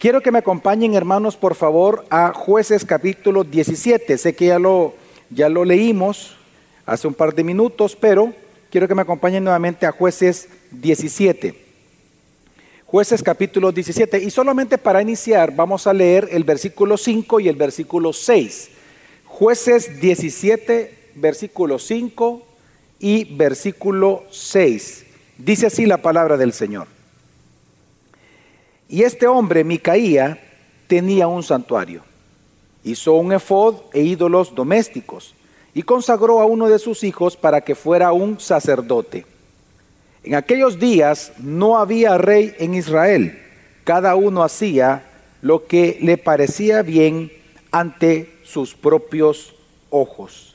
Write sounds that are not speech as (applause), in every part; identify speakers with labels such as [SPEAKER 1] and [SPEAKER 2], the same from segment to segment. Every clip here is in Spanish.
[SPEAKER 1] Quiero que me acompañen, hermanos, por favor, a jueces capítulo 17. Sé que ya lo, ya lo leímos hace un par de minutos, pero quiero que me acompañen nuevamente a jueces 17. Jueces capítulo 17. Y solamente para iniciar vamos a leer el versículo 5 y el versículo 6. Jueces 17, versículo 5 y versículo 6. Dice así la palabra del Señor. Y este hombre, Micaía, tenía un santuario. Hizo un efod e ídolos domésticos y consagró a uno de sus hijos para que fuera un sacerdote. En aquellos días no había rey en Israel. Cada uno hacía lo que le parecía bien ante sus propios ojos.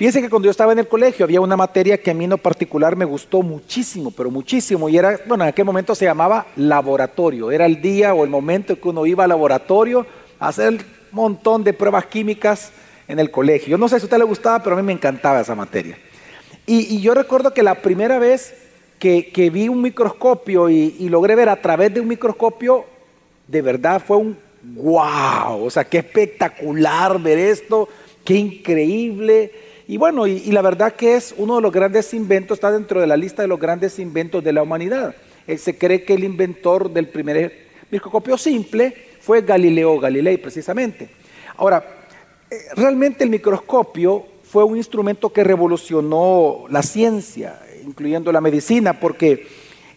[SPEAKER 1] Fíjense que cuando yo estaba en el colegio había una materia que a mí en particular me gustó muchísimo, pero muchísimo, y era, bueno, en aquel momento se llamaba laboratorio. Era el día o el momento que uno iba al laboratorio a hacer un montón de pruebas químicas en el colegio. Yo no sé si a usted le gustaba, pero a mí me encantaba esa materia. Y, yo recuerdo que la primera vez que, vi un microscopio y, y logré ver a través de un microscopio, de verdad fue un wow, o sea, qué espectacular ver esto, qué increíble. Y bueno, y, la verdad que es uno de los grandes inventos, está dentro de la lista de los grandes inventos de la humanidad. Eh, se cree que el inventor del primer microscopio simple fue Galileo Galilei, precisamente. Ahora, eh, realmente el microscopio fue un instrumento que revolucionó la ciencia, incluyendo la medicina, porque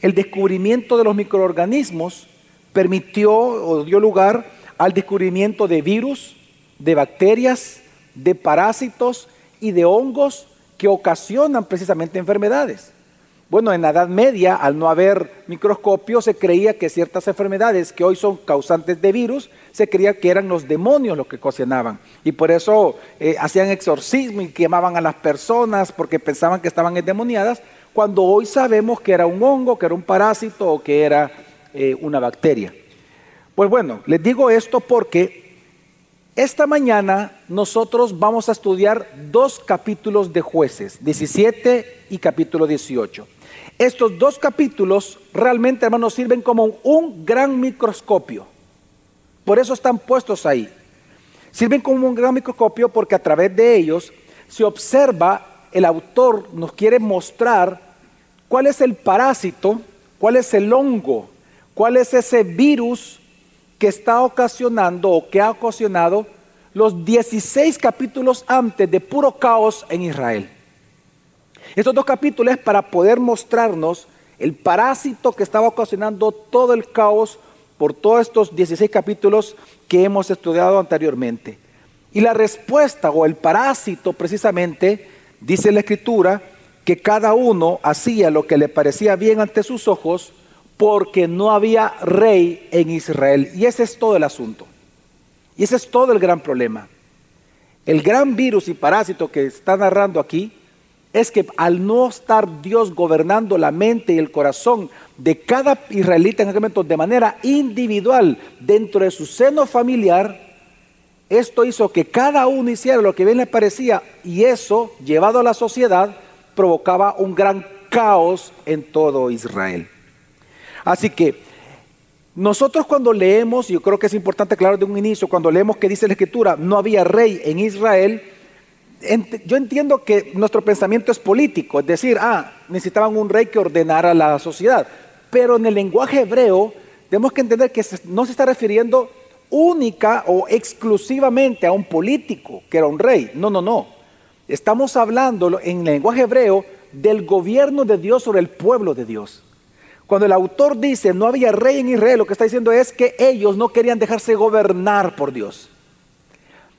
[SPEAKER 1] el descubrimiento de los microorganismos permitió o dio lugar al descubrimiento de virus, de bacterias, de parásitos y de hongos que ocasionan precisamente enfermedades. Bueno, en la Edad Media, al no haber microscopio, se creía que ciertas enfermedades que hoy son causantes de virus, se creía que eran los demonios los que ocasionaban. Y por eso eh, hacían exorcismo y quemaban a las personas porque pensaban que estaban endemoniadas, cuando hoy sabemos que era un hongo, que era un parásito o que era eh, una bacteria. Pues bueno, les digo esto porque esta mañana nosotros vamos a estudiar dos capítulos de jueces, 17 y capítulo 18. Estos dos capítulos realmente, hermanos, sirven como un gran microscopio. Por eso están puestos ahí. Sirven como un gran microscopio porque a través de ellos se observa, el autor nos quiere mostrar cuál es el parásito, cuál es el hongo, cuál es ese virus que está ocasionando o que ha ocasionado los 16 capítulos antes de puro caos en Israel. Estos dos capítulos es para poder mostrarnos el parásito que estaba ocasionando todo el caos por todos estos 16 capítulos que hemos estudiado anteriormente. Y la respuesta o el parásito precisamente, dice la escritura, que cada uno hacía lo que le parecía bien ante sus ojos, porque no había rey en Israel. Y ese es todo el asunto. Y ese es todo el gran problema. El gran virus y parásito que está narrando aquí es que al no estar Dios gobernando la mente y el corazón de cada israelita en aquel momento de manera individual dentro de su seno familiar, esto hizo que cada uno hiciera lo que bien le parecía y eso, llevado a la sociedad, provocaba un gran caos en todo Israel. Así que nosotros cuando leemos, yo creo que es importante claro de un inicio, cuando leemos que dice la escritura, no había rey en Israel, yo entiendo que nuestro pensamiento es político, es decir, ah, necesitaban un rey que ordenara la sociedad. Pero en el lenguaje hebreo tenemos que entender que no se está refiriendo única o exclusivamente a un político que era un rey. No, no, no. Estamos hablando en el lenguaje hebreo del gobierno de Dios sobre el pueblo de Dios. Cuando el autor dice no había rey en Israel, lo que está diciendo es que ellos no querían dejarse gobernar por Dios.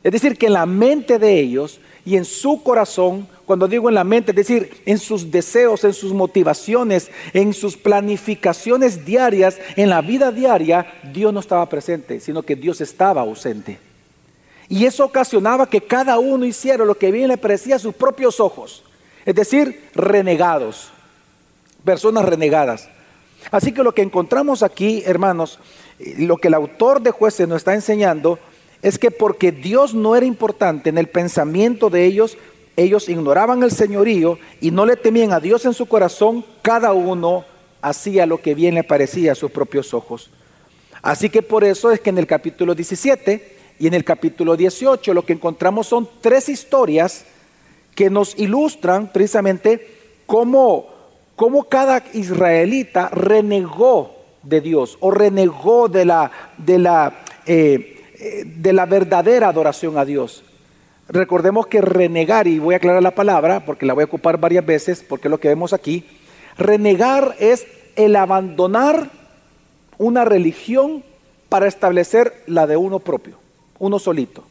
[SPEAKER 1] Es decir, que en la mente de ellos y en su corazón, cuando digo en la mente, es decir, en sus deseos, en sus motivaciones, en sus planificaciones diarias, en la vida diaria, Dios no estaba presente, sino que Dios estaba ausente. Y eso ocasionaba que cada uno hiciera lo que bien le parecía a sus propios ojos. Es decir, renegados, personas renegadas. Así que lo que encontramos aquí, hermanos, lo que el autor de jueces nos está enseñando es que porque Dios no era importante en el pensamiento de ellos, ellos ignoraban el señorío y no le temían a Dios en su corazón, cada uno hacía lo que bien le parecía a sus propios ojos. Así que por eso es que en el capítulo 17 y en el capítulo 18 lo que encontramos son tres historias que nos ilustran precisamente cómo, cómo cada israelita renegó de Dios o renegó de la, de la, eh, eh, de la verdadera adoración a Dios. Recordemos que renegar, y voy a aclarar la palabra porque la voy a ocupar varias veces porque es lo que vemos aquí, renegar es el abandonar una religión para establecer la de uno propio, uno solito.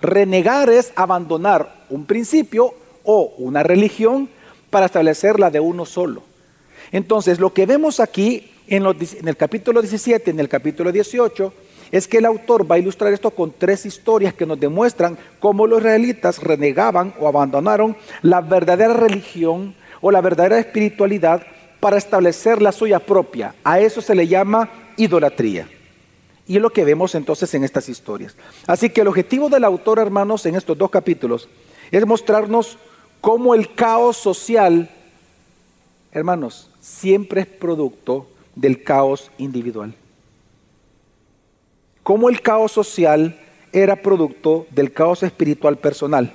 [SPEAKER 1] Renegar es abandonar un principio o una religión para establecer la de uno solo. Entonces, lo que vemos aquí en, en, el capítulo 17, en el capítulo 18, es que el autor va a ilustrar esto con tres historias que nos demuestran cómo los israelitas renegaban o abandonaron la verdadera religión o la verdadera espiritualidad para establecer la suya propia. A eso se le llama idolatría. Y es lo que vemos entonces en estas historias. Así que el objetivo del autor, hermanos, en estos dos capítulos es mostrarnos cómo el caos social, hermanos, siempre es producto del caos individual. Cómo el caos social era producto del caos espiritual personal.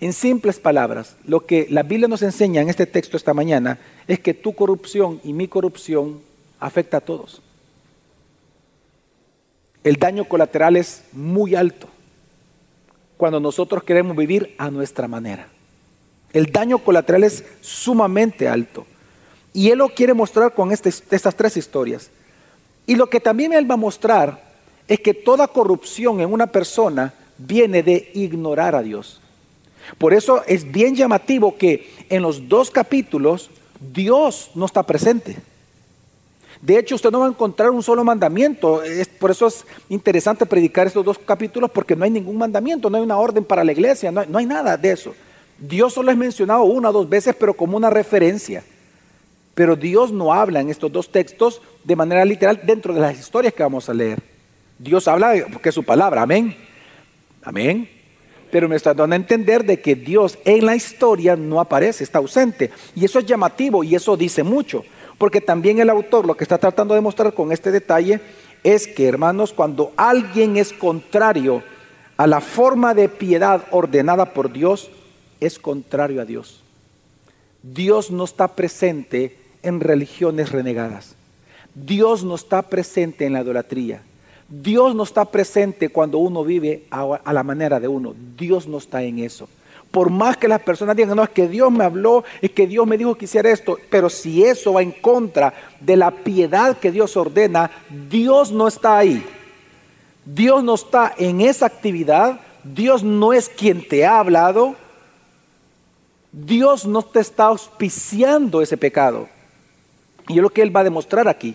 [SPEAKER 1] En simples palabras, lo que la Biblia nos enseña en este texto esta mañana es que tu corrupción y mi corrupción afecta a todos. El daño colateral es muy alto cuando nosotros queremos vivir a nuestra manera. El daño colateral es sumamente alto. Y Él lo quiere mostrar con este, estas tres historias. Y lo que también Él va a mostrar es que toda corrupción en una persona viene de ignorar a Dios. Por eso es bien llamativo que en los dos capítulos Dios no está presente. De hecho, usted no va a encontrar un solo mandamiento. por eso es interesante predicar estos dos capítulos porque no hay ningún mandamiento, no hay una orden para la iglesia, no hay, no hay nada de eso. Dios solo es mencionado una o dos veces, pero como una referencia. Pero Dios no habla en estos dos textos de manera literal dentro de las historias que vamos a leer. Dios habla porque es su palabra, amén. Amén pero me está dando a entender de que Dios en la historia no aparece, está ausente. Y eso es llamativo y eso dice mucho, porque también el autor lo que está tratando de mostrar con este detalle es que, hermanos, cuando alguien es contrario a la forma de piedad ordenada por Dios, es contrario a Dios. Dios no está presente en religiones renegadas. Dios no está presente en la idolatría. Dios no está presente cuando uno vive a, la manera de uno. Dios no está en eso. Por más que las personas digan, no, es que Dios me habló, es que Dios me dijo que hiciera esto, pero si eso va en contra de la piedad que Dios ordena, Dios no está ahí. Dios no está en esa actividad, Dios no es quien te ha hablado, Dios no te está auspiciando ese pecado. Y es lo que Él va a demostrar aquí.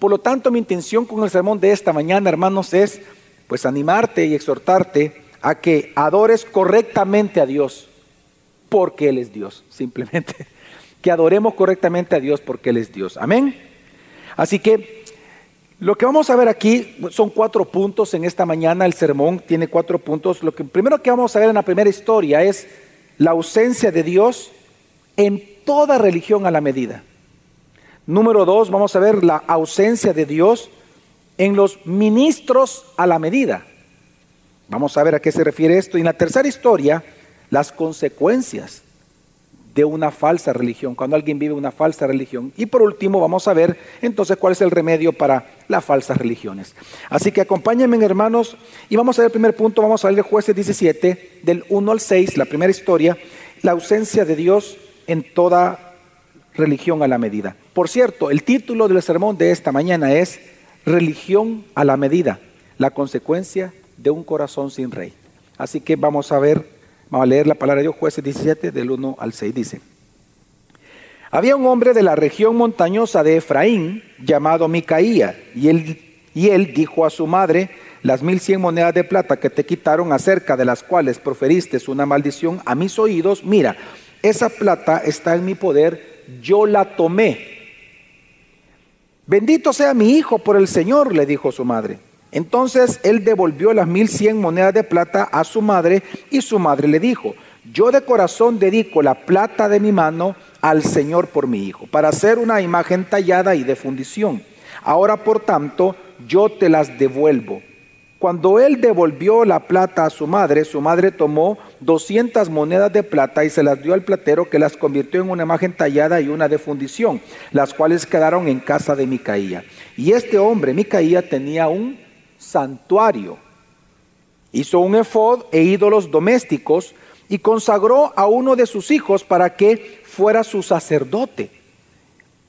[SPEAKER 1] Por lo tanto, mi intención con el sermón de esta mañana, hermanos, es pues animarte y exhortarte a que adores correctamente a Dios, porque Él es Dios, (laughs) simplemente. Que adoremos correctamente a Dios porque Él es Dios. Amén. Así que lo que vamos a ver aquí son cuatro puntos en esta mañana. El sermón tiene cuatro puntos. Lo que primero que vamos a ver en la primera historia es la ausencia de Dios en toda religión a la medida. Número dos, vamos a ver la ausencia de Dios en los ministros a la medida. Vamos a ver a qué se refiere esto. Y en la tercera historia, las consecuencias de una falsa religión, cuando alguien vive una falsa religión. Y por último, vamos a ver entonces cuál es el remedio para las falsas religiones. Así que acompáñenme, hermanos, y vamos a ver el primer punto, vamos a ver el jueces 17, del 1 al 6, la primera historia, la ausencia de Dios en toda religión a la medida. Por cierto, el título del sermón de esta mañana es Religión a la medida, la consecuencia de un corazón sin rey. Así que vamos a ver, vamos a leer la palabra de Dios, jueces 17, del 1 al 6. Dice, había un hombre de la región montañosa de Efraín llamado Micaía, y él, y él dijo a su madre, las mil cien monedas de plata que te quitaron acerca de las cuales proferiste una maldición a mis oídos, mira, esa plata está en mi poder yo la tomé. Bendito sea mi hijo por el Señor, le dijo su madre. Entonces él devolvió las mil cien monedas de plata a su madre y su madre le dijo, yo de corazón dedico la plata de mi mano al Señor por mi hijo, para hacer una imagen tallada y de fundición. Ahora, por tanto, yo te las devuelvo. Cuando él devolvió la plata a su madre, su madre tomó 200 monedas de plata y se las dio al platero que las convirtió en una imagen tallada y una de fundición, las cuales quedaron en casa de Micaía. Y este hombre, Micaía, tenía un santuario. Hizo un efod e ídolos domésticos y consagró a uno de sus hijos para que fuera su sacerdote.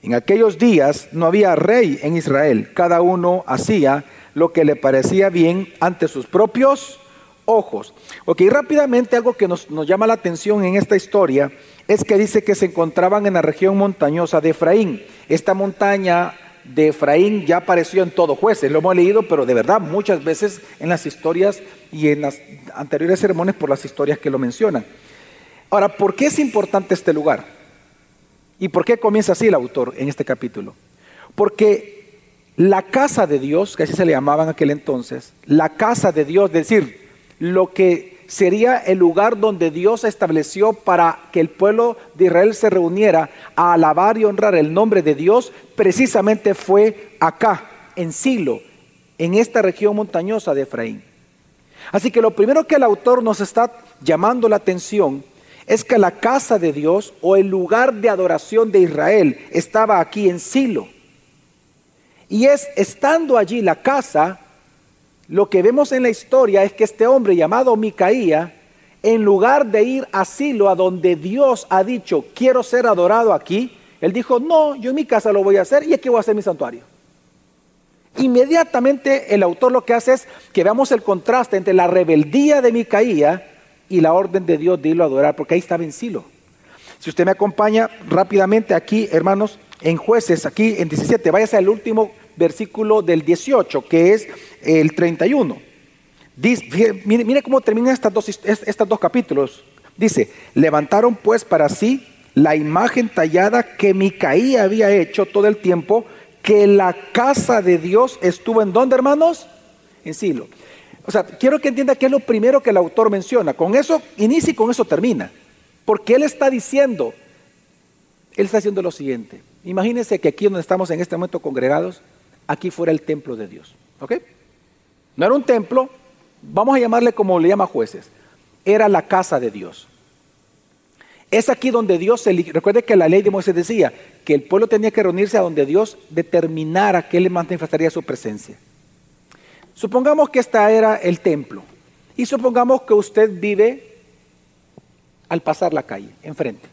[SPEAKER 1] En aquellos días no había rey en Israel, cada uno hacía lo que le parecía bien ante sus propios ojos. Ok, rápidamente algo que nos, nos, llama la atención en esta historia es que dice que se encontraban en la región montañosa de Efraín. Esta montaña de Efraín ya apareció en todo jueces, lo hemos leído, pero de verdad muchas veces en las historias y en las anteriores sermones por las historias que lo mencionan. Ahora, ¿por qué es importante este lugar? ¿Y por qué comienza así el autor en este capítulo? Porque la casa de Dios, que así se le llamaba en aquel entonces, la casa de Dios, es decir, lo que sería el lugar donde Dios estableció para que el pueblo de Israel se reuniera a alabar y honrar el nombre de Dios, precisamente fue acá, en Silo, en esta región montañosa de Efraín. Así que lo primero que el autor nos está llamando la atención es que la casa de Dios o el lugar de adoración de Israel estaba aquí en Silo. Y es estando allí la casa, lo que vemos en la historia es que este hombre llamado Micaía, en lugar de ir a Silo, a donde Dios ha dicho, quiero ser adorado aquí, él dijo, no, yo en mi casa lo voy a hacer y aquí voy a hacer mi santuario. Inmediatamente el autor lo que hace es que veamos el contraste entre la rebeldía de Micaía y la orden de Dios de irlo a adorar, porque ahí estaba en Silo. Si usted me acompaña rápidamente aquí, hermanos, en jueces, aquí en 17, váyase al último versículo del 18, que es el 31. Dice, mire, cómo terminan estos dos, estos dos capítulos. Dice, levantaron pues para sí la imagen tallada que Micaía había hecho todo el tiempo que la casa de Dios estuvo en donde, hermanos? En Silo. O sea, quiero que entienda que es lo primero que el autor menciona. Con eso inicia y con eso termina. Porque él está diciendo, él está haciendo lo siguiente. Imagínense que aquí donde estamos en este momento congregados, aquí fuera el templo de Dios. ¿Ok? No era un templo, vamos a llamarle como le llama jueces, era la casa de Dios. Es aquí donde Dios se... Recuerde que la ley de Moisés decía que el pueblo tenía que reunirse a donde Dios determinara que él manifestaría su presencia. Supongamos que esta era el templo. Y supongamos que usted vive al pasar la calle, enfrente.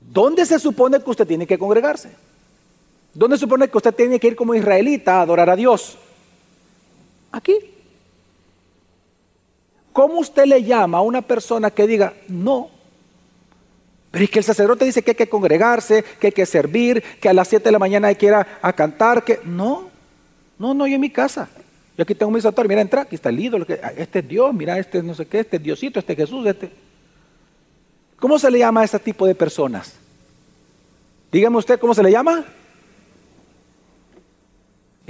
[SPEAKER 1] ¿Dónde se supone que usted tiene que congregarse? ¿Dónde supone que usted tiene que ir como israelita a adorar a Dios? Aquí. ¿Cómo usted le llama a una persona que diga, no? Pero es que el sacerdote dice que hay que congregarse, que hay que servir, que a las 7 de la mañana hay que ir a, cantar, que no, no, no, yo en mi casa. Yo aquí tengo mi santuario, mira, entra, aquí está el ídolo, este es Dios, mira, este no sé qué, este es Diosito, este es Jesús, este. ¿Cómo se le llama a ese tipo de personas? Dígame usted cómo se le llama.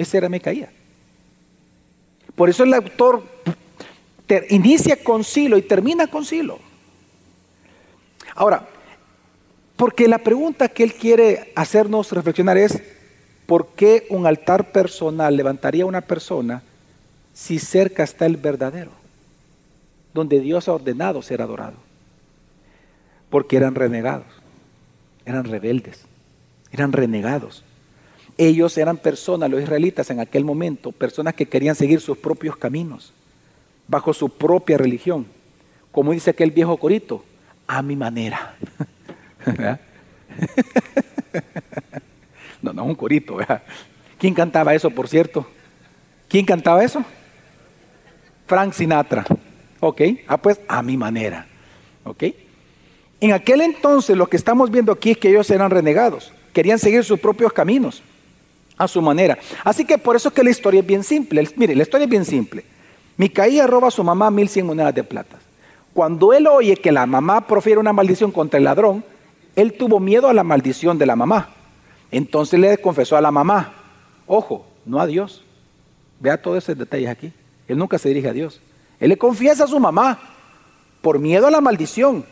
[SPEAKER 1] Ese era Micaía. Por eso el autor inicia con Silo y termina con Silo. Ahora, porque la pregunta que él quiere hacernos reflexionar es, ¿por qué un altar personal levantaría una persona si cerca está el verdadero? Donde Dios ha ordenado ser adorado. Porque eran renegados, eran rebeldes, eran renegados. Ellos eran personas, los israelitas en aquel momento, personas que querían seguir sus propios caminos, bajo su propia religión. Como dice aquel viejo corito, a mi manera. (laughs) (laughs) no, no, un corito. ¿Quién cantaba eso, por cierto? ¿Quién cantaba eso? Frank Sinatra. Ok, ah, pues a mi manera. Ok. En aquel entonces lo que estamos viendo aquí es que ellos eran renegados, querían seguir sus propios caminos a su manera. Así que por eso es que la historia es bien simple. Mire, la historia es bien simple. Micaía roba a su mamá mil cien monedas de plata. Cuando él oye que la mamá profiere una maldición contra el ladrón, él tuvo miedo a la maldición de la mamá. Entonces le confesó a la mamá, ojo, no a Dios. Vea todos esos detalles aquí. Él nunca se dirige a Dios. Él le confiesa a su mamá por miedo a la maldición.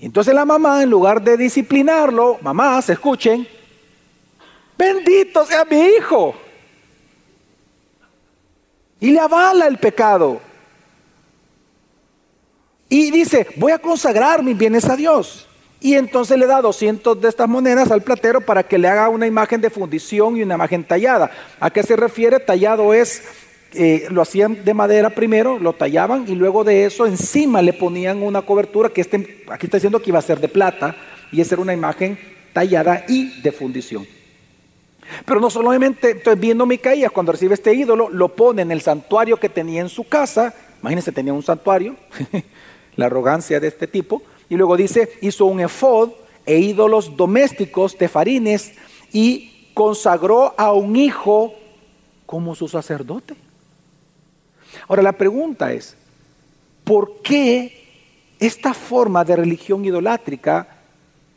[SPEAKER 1] Entonces la mamá, en lugar de disciplinarlo, mamá, se escuchen, bendito sea mi hijo. Y le avala el pecado. Y dice, voy a consagrar mis bienes a Dios. Y entonces le da 200 de estas monedas al platero para que le haga una imagen de fundición y una imagen tallada. ¿A qué se refiere? Tallado es, eh, lo hacían de madera primero, lo tallaban y luego de eso encima le ponían una cobertura que este, aquí está diciendo que iba a ser de plata y esa era una imagen tallada y de fundición. Pero no solamente, entonces viendo Micaías, cuando recibe este ídolo, lo pone en el santuario que tenía en su casa. Imagínense, tenía un santuario, (laughs) la arrogancia de este tipo. Y luego dice, hizo un efod e ídolos domésticos, tefarines, y consagró a un hijo como su sacerdote. Ahora la pregunta es, ¿por qué esta forma de religión idolátrica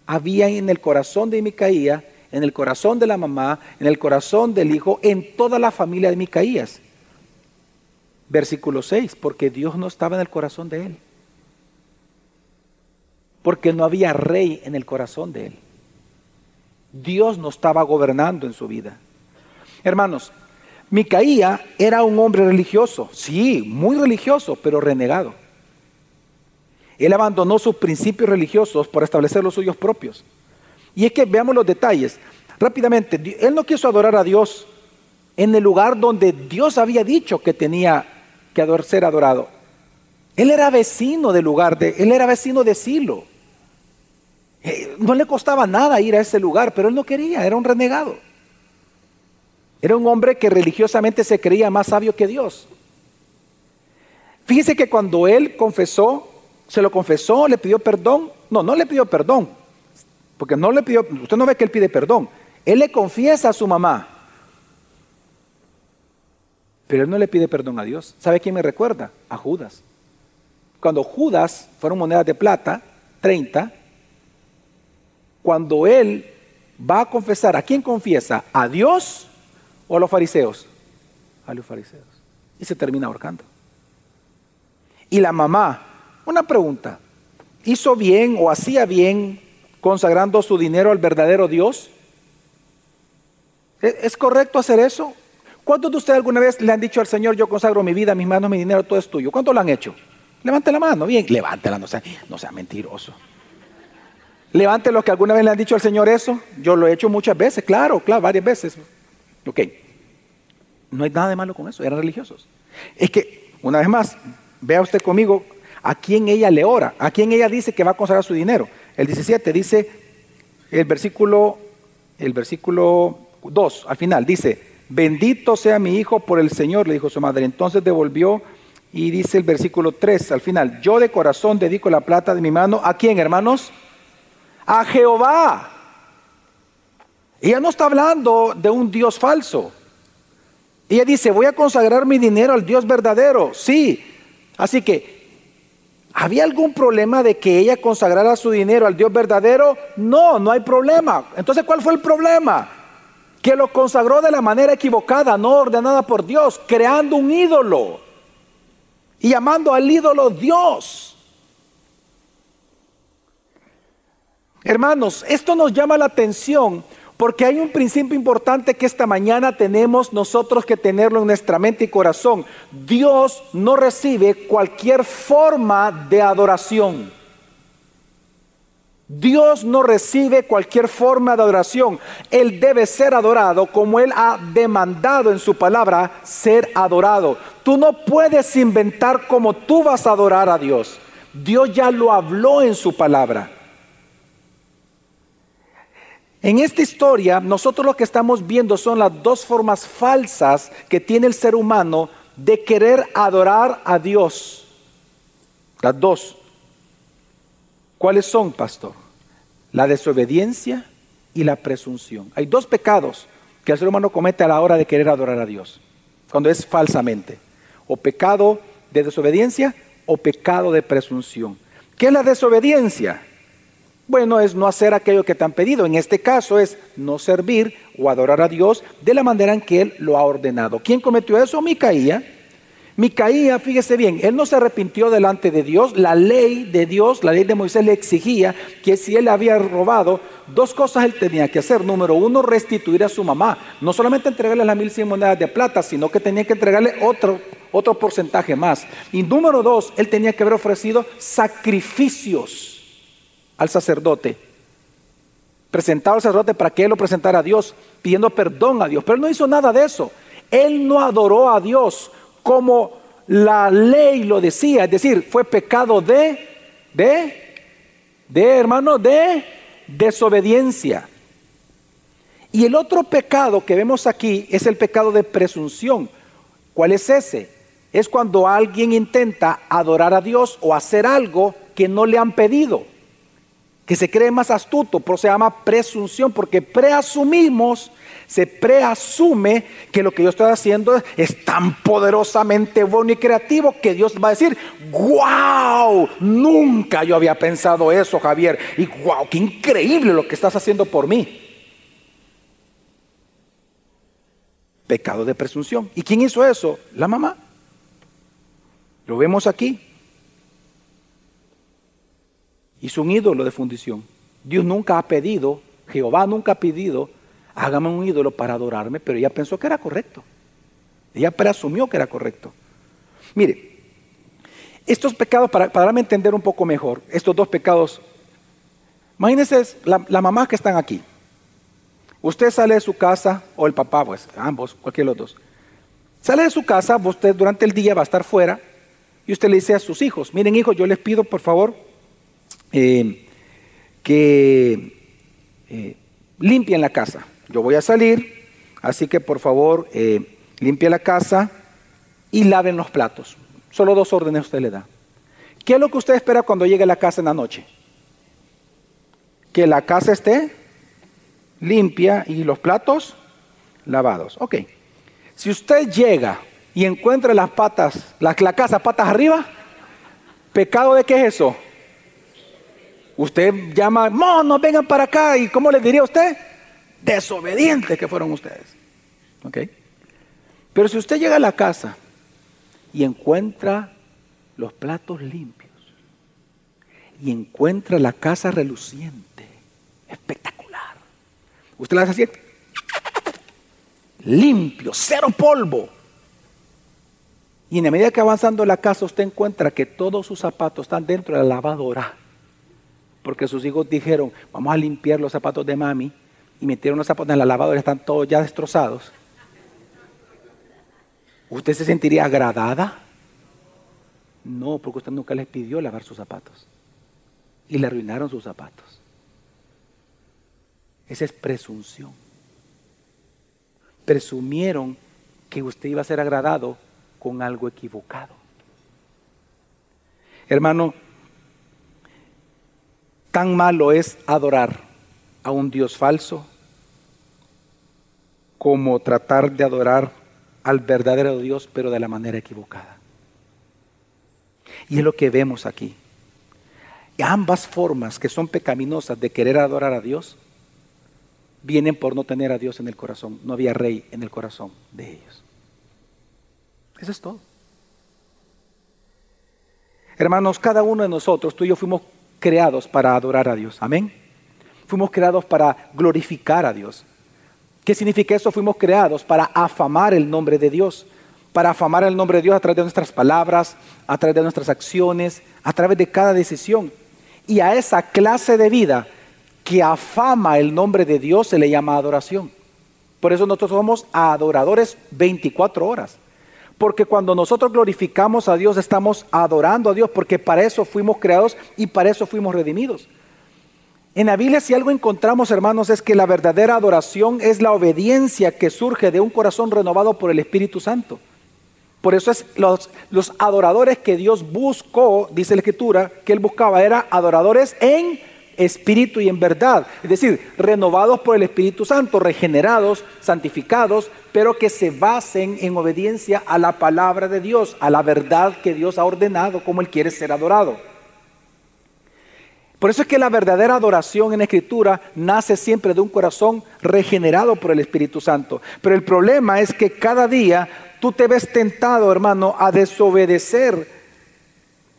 [SPEAKER 1] había en el corazón de Micaías en el corazón de la mamá, en el corazón del hijo, en toda la familia de Micaías. Versículo 6, porque Dios no estaba en el corazón de él. Porque no había rey en el corazón de él. Dios no estaba gobernando en su vida. Hermanos, Micaía era un hombre religioso, sí, muy religioso, pero renegado. Él abandonó sus principios religiosos por establecer los suyos propios. Y es que veamos los detalles. Rápidamente, él no quiso adorar a Dios en el lugar donde Dios había dicho que tenía que ser adorado. Él era vecino del lugar, de, él era vecino de Silo. Eh, no le costaba nada ir a ese lugar, pero él no quería, era un renegado. Era un hombre que religiosamente se creía más sabio que Dios. Fíjese que cuando él confesó, se lo confesó, le pidió perdón. No, no le pidió perdón. Porque no le pidió, usted no ve que él pide perdón. Él le confiesa a su mamá. Pero él no le pide perdón a Dios. ¿Sabe quién me recuerda? A Judas. Cuando Judas fueron monedas de plata, 30, cuando él va a confesar, ¿a quién confiesa? ¿A Dios o a los fariseos? A los fariseos. Y se termina ahorcando. Y la mamá, una pregunta, ¿hizo bien o hacía bien consagrando su dinero al verdadero Dios? ¿Es correcto hacer eso? ¿Cuántos de ustedes alguna vez le han dicho al Señor, yo consagro mi vida, mis manos, mi dinero, todo es tuyo? ¿Cuántos lo han hecho? Levante la mano, bien, levántela, no sea, no sea mentiroso. Levante los que alguna vez le han dicho al Señor eso. Yo lo he hecho muchas veces, claro, claro, varias veces. Ok, no hay nada de malo con eso, eran religiosos. Es que, una vez más, vea usted conmigo a quién ella le ora, a quién ella dice que va a consagrar su dinero. El 17 dice, el versículo, el versículo 2, al final, dice, bendito sea mi hijo por el Señor, le dijo su madre. Entonces devolvió y dice el versículo 3, al final, yo de corazón dedico la plata de mi mano, ¿a quién, hermanos? A Jehová. Ella no está hablando de un Dios falso. Ella dice, voy a consagrar mi dinero al Dios verdadero. Sí. Así que ¿Había algún problema de que ella consagrara su dinero al Dios verdadero? No, no hay problema. Entonces, ¿cuál fue el problema? Que lo consagró de la manera equivocada, no ordenada por Dios, creando un ídolo y llamando al ídolo Dios. Hermanos, esto nos llama la atención porque hay un principio importante que esta mañana tenemos nosotros que tenerlo en nuestra mente y corazón. Dios no recibe cualquier forma de adoración. Dios no recibe cualquier forma de adoración. Él debe ser adorado como Él ha demandado en su palabra ser adorado. Tú no puedes inventar cómo tú vas a adorar a Dios. Dios ya lo habló en su palabra. En esta historia, nosotros lo que estamos viendo son las dos formas falsas que tiene el ser humano de querer adorar a Dios. Las dos. ¿Cuáles son, pastor? La desobediencia y la presunción. Hay dos pecados que el ser humano comete a la hora de querer adorar a Dios, cuando es falsamente. O pecado de desobediencia o pecado de presunción. ¿Qué es la desobediencia? Bueno, es no hacer aquello que te han pedido. En este caso es no servir o adorar a Dios de la manera en que Él lo ha ordenado. ¿Quién cometió eso? Micaía. Micaía, fíjese bien, él no se arrepintió delante de Dios. La ley de Dios, la ley de Moisés le exigía que si él había robado, dos cosas él tenía que hacer. Número uno, restituir a su mamá. No solamente entregarle las mil cien monedas de plata, sino que tenía que entregarle otro, otro porcentaje más. Y número dos, él tenía que haber ofrecido sacrificios al sacerdote. Presentado al sacerdote para que él lo presentara a Dios, pidiendo perdón a Dios. Pero él no hizo nada de eso. Él no adoró a Dios como la ley lo decía, es decir, fue pecado de, de, de hermano, de desobediencia. Y el otro pecado que vemos aquí es el pecado de presunción. ¿Cuál es ese? Es cuando alguien intenta adorar a Dios o hacer algo que no le han pedido, que se cree más astuto, pero se llama presunción, porque preasumimos se preasume que lo que yo estoy haciendo es tan poderosamente bueno y creativo que Dios va a decir, wow, nunca yo había pensado eso, Javier, y wow, qué increíble lo que estás haciendo por mí. Pecado de presunción. ¿Y quién hizo eso? La mamá. Lo vemos aquí. Hizo un ídolo de fundición. Dios nunca ha pedido, Jehová nunca ha pedido hágame un ídolo para adorarme, pero ella pensó que era correcto. Ella presumió que era correcto. Mire, estos pecados, para, darme a entender un poco mejor, estos dos pecados, imagínense la, la mamá que están aquí. Usted sale de su casa, o el papá, pues, ambos, cualquiera de los dos. Sale de su casa, usted durante el día va a estar fuera, y usted le dice a sus hijos, miren hijos, yo les pido por favor eh, que eh, limpien la casa yo voy a salir, así que por favor eh, limpie la casa y laven los platos. Solo dos órdenes usted le da. ¿Qué es lo que usted espera cuando llegue a la casa en la noche? Que la casa esté limpia y los platos lavados. Ok. Si usted llega y encuentra las patas, la, la casa patas arriba, ¿pecado de qué es eso? Usted llama, no vengan para acá. ¿Y cómo le diría usted? desobedientes que fueron ustedes. ¿Ok? Pero si usted llega a la casa y encuentra los platos limpios y encuentra la casa reluciente, espectacular, usted la hace así, limpio, cero polvo. Y en la medida que avanzando la casa usted encuentra que todos sus zapatos están dentro de la lavadora. Porque sus hijos dijeron, vamos a limpiar los zapatos de mami y metieron los zapatos en la lavadora, están todos ya destrozados, ¿usted se sentiría agradada? No, porque usted nunca les pidió lavar sus zapatos. Y le arruinaron sus zapatos. Esa es presunción. Presumieron que usted iba a ser agradado con algo equivocado. Hermano, tan malo es adorar a un Dios falso como tratar de adorar al verdadero Dios, pero de la manera equivocada. Y es lo que vemos aquí. Y ambas formas que son pecaminosas de querer adorar a Dios vienen por no tener a Dios en el corazón. No había rey en el corazón de ellos. Eso es todo. Hermanos, cada uno de nosotros, tú y yo fuimos creados para adorar a Dios. Amén. Fuimos creados para glorificar a Dios. ¿Qué significa eso? Fuimos creados para afamar el nombre de Dios, para afamar el nombre de Dios a través de nuestras palabras, a través de nuestras acciones, a través de cada decisión. Y a esa clase de vida que afama el nombre de Dios se le llama adoración. Por eso nosotros somos adoradores 24 horas. Porque cuando nosotros glorificamos a Dios estamos adorando a Dios, porque para eso fuimos creados y para eso fuimos redimidos. En la Biblia si algo encontramos, hermanos, es que la verdadera adoración es la obediencia que surge de un corazón renovado por el Espíritu Santo. Por eso es los, los adoradores que Dios buscó, dice la Escritura, que Él buscaba, eran adoradores en espíritu y en verdad. Es decir, renovados por el Espíritu Santo, regenerados, santificados, pero que se basen en obediencia a la palabra de Dios, a la verdad que Dios ha ordenado como Él quiere ser adorado. Por eso es que la verdadera adoración en escritura nace siempre de un corazón regenerado por el Espíritu Santo. Pero el problema es que cada día tú te ves tentado, hermano, a desobedecer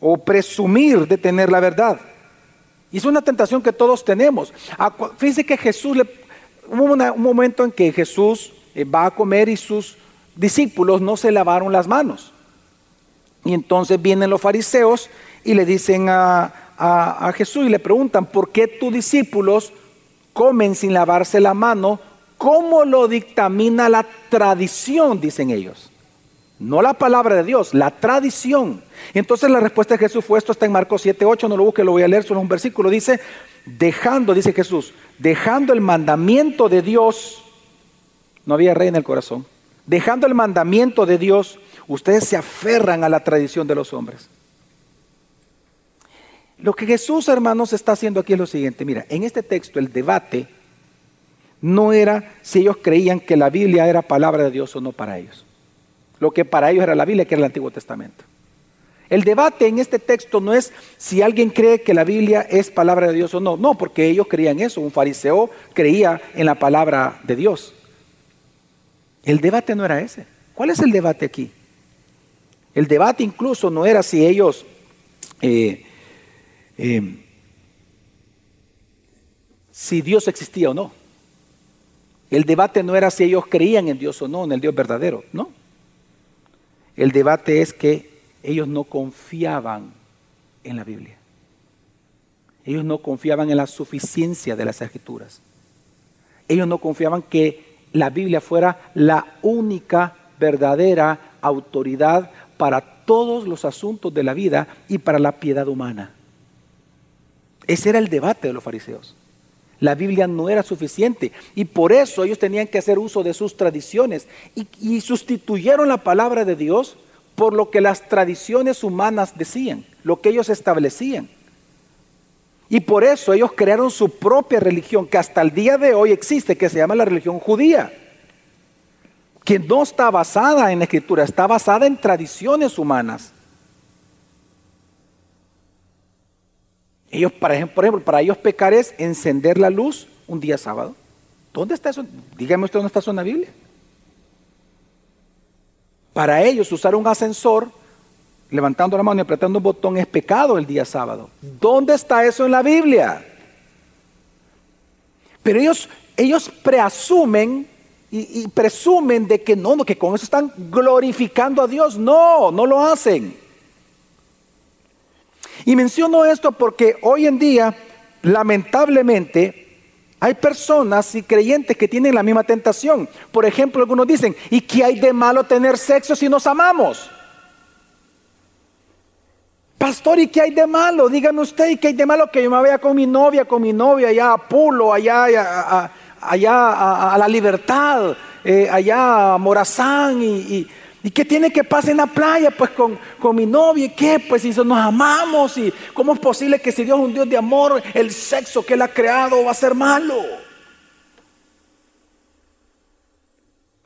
[SPEAKER 1] o presumir de tener la verdad. Y es una tentación que todos tenemos. Fíjense que Jesús le, hubo un momento en que Jesús eh, va a comer y sus discípulos no se lavaron las manos. Y entonces vienen los fariseos y le dicen a, a Jesús y le preguntan, ¿por qué tus discípulos comen sin lavarse la mano? ¿Cómo lo dictamina la tradición? Dicen ellos. No la palabra de Dios, la tradición. Entonces la respuesta de Jesús fue, esto está en Marcos 7, 8, no lo busque, lo voy a leer, solo un versículo. Dice, dejando, dice Jesús, dejando el mandamiento de Dios, no había rey en el corazón, dejando el mandamiento de Dios, ustedes se aferran a la tradición de los hombres. Lo que Jesús, hermanos, está haciendo aquí es lo siguiente. Mira, en este texto el debate no era si ellos creían que la Biblia era palabra de Dios o no para ellos lo que para ellos era la Biblia, que era el Antiguo Testamento. El debate en este texto no es si alguien cree que la Biblia es palabra de Dios o no. No, porque ellos creían eso. Un fariseo creía en la palabra de Dios. El debate no era ese. ¿Cuál es el debate aquí? El debate incluso no era si ellos eh, eh, si Dios existía o no. El debate no era si ellos creían en Dios o no, en el Dios verdadero, no. El debate es que ellos no confiaban en la Biblia. Ellos no confiaban en la suficiencia de las escrituras. Ellos no confiaban que la Biblia fuera la única verdadera autoridad para todos los asuntos de la vida y para la piedad humana. Ese era el debate de los fariseos. La Biblia no era suficiente y por eso ellos tenían que hacer uso de sus tradiciones y, sustituyeron la palabra de Dios por lo que las tradiciones humanas decían, lo que ellos establecían. Y por eso ellos crearon su propia religión que hasta el día de hoy existe, que se llama la religión judía, que no está basada en la escritura, está basada en tradiciones humanas. Ellos, por ejemplo, para ellos pecar es encender la luz un día sábado. ¿Dónde está eso? Dígame usted dónde está eso en la Biblia. Para ellos usar un ascensor, levantando la mano y apretando un botón, es pecado el día sábado. ¿Dónde está eso en la Biblia? Pero ellos, ellos preasumen y, y presumen de que no, que con eso están glorificando a Dios. No, no lo hacen. Y menciono esto porque hoy en día, lamentablemente, hay personas y creyentes que tienen la misma tentación. Por ejemplo, algunos dicen, ¿y qué hay de malo tener sexo si nos amamos? Pastor, ¿y qué hay de malo? Dígame usted, ¿y qué hay de malo que yo me vaya con mi novia, con mi novia allá a Pulo, allá, a, la libertad, eh, allá a Morazán ¿Y qué tiene que pasar en la playa? Pues con, mi novia, ¿y qué? Pues si nos amamos, ¿y cómo es posible que si Dios es un Dios de amor, el sexo que Él ha creado va a ser malo?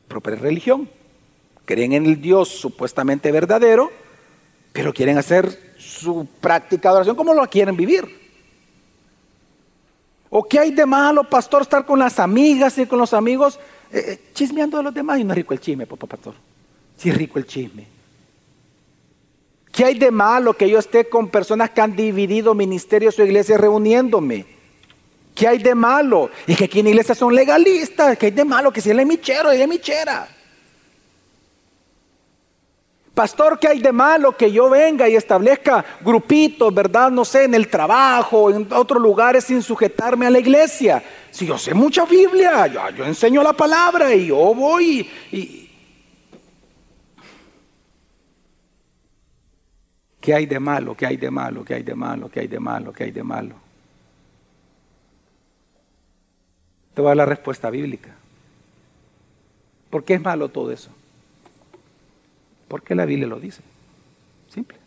[SPEAKER 1] Propia religión. Creen en el Dios supuestamente verdadero, pero quieren hacer su práctica de oración como lo quieren vivir. ¿O qué hay de malo, pastor, estar con las amigas y con los amigos eh, eh, chismeando de los demás? Y no es rico el chisme, papá pastor. Sí es rico el chisme. ¿Qué hay de malo que yo esté con personas que han dividido ministerios o iglesias reuniéndome? ¿Qué hay de malo? Y que aquí en la iglesia son legalistas. ¿Qué hay de malo? Que si él es michero, él es michera. Pastor, ¿qué hay de malo que yo venga y establezca grupitos, verdad? No sé, en el trabajo, en otros lugares sin sujetarme a la iglesia. Si yo sé mucha Biblia, yo, enseño la palabra y yo voy y, ¿Qué hay de malo? ¿Qué hay de malo? ¿Qué hay de malo? ¿Qué hay de malo? ¿Qué hay de malo? Te voy a dar la respuesta bíblica. ¿Por qué es malo todo eso? Porque la Biblia lo dice. Simple.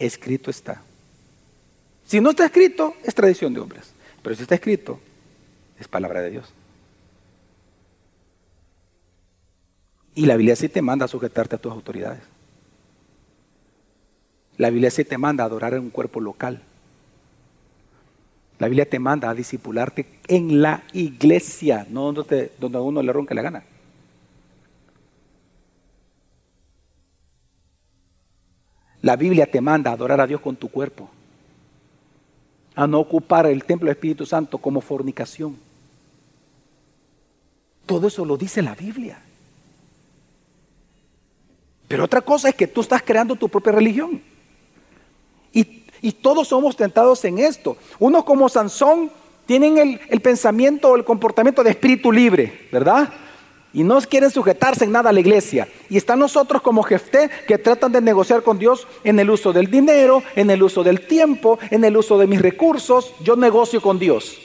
[SPEAKER 1] Escrito está. Si no está escrito, es tradición de hombres. Pero si está escrito, es palabra de Dios. Y la Biblia sí te manda a sujetarte a tus autoridades. La Biblia sí te manda a adorar en un cuerpo local. La Biblia te manda a discipularte en la iglesia, no donde, donde a uno le ronca la gana. La Biblia te manda a adorar a Dios con tu cuerpo, a no ocupar el templo del Espíritu Santo como fornicación. Todo eso lo dice la Biblia. Pero otra cosa es que tú estás creando tu propia religión. Y, y todos somos tentados en esto. Uno como Sansón tienen el, el pensamiento o el comportamiento de espíritu libre, ¿verdad? y no quieren sujetarse en nada a la iglesia. Y están nosotros como Jefté que tratan de negociar con Dios en el uso del dinero, en el uso del tiempo, en el uso de mis recursos. Yo negocio con Dios.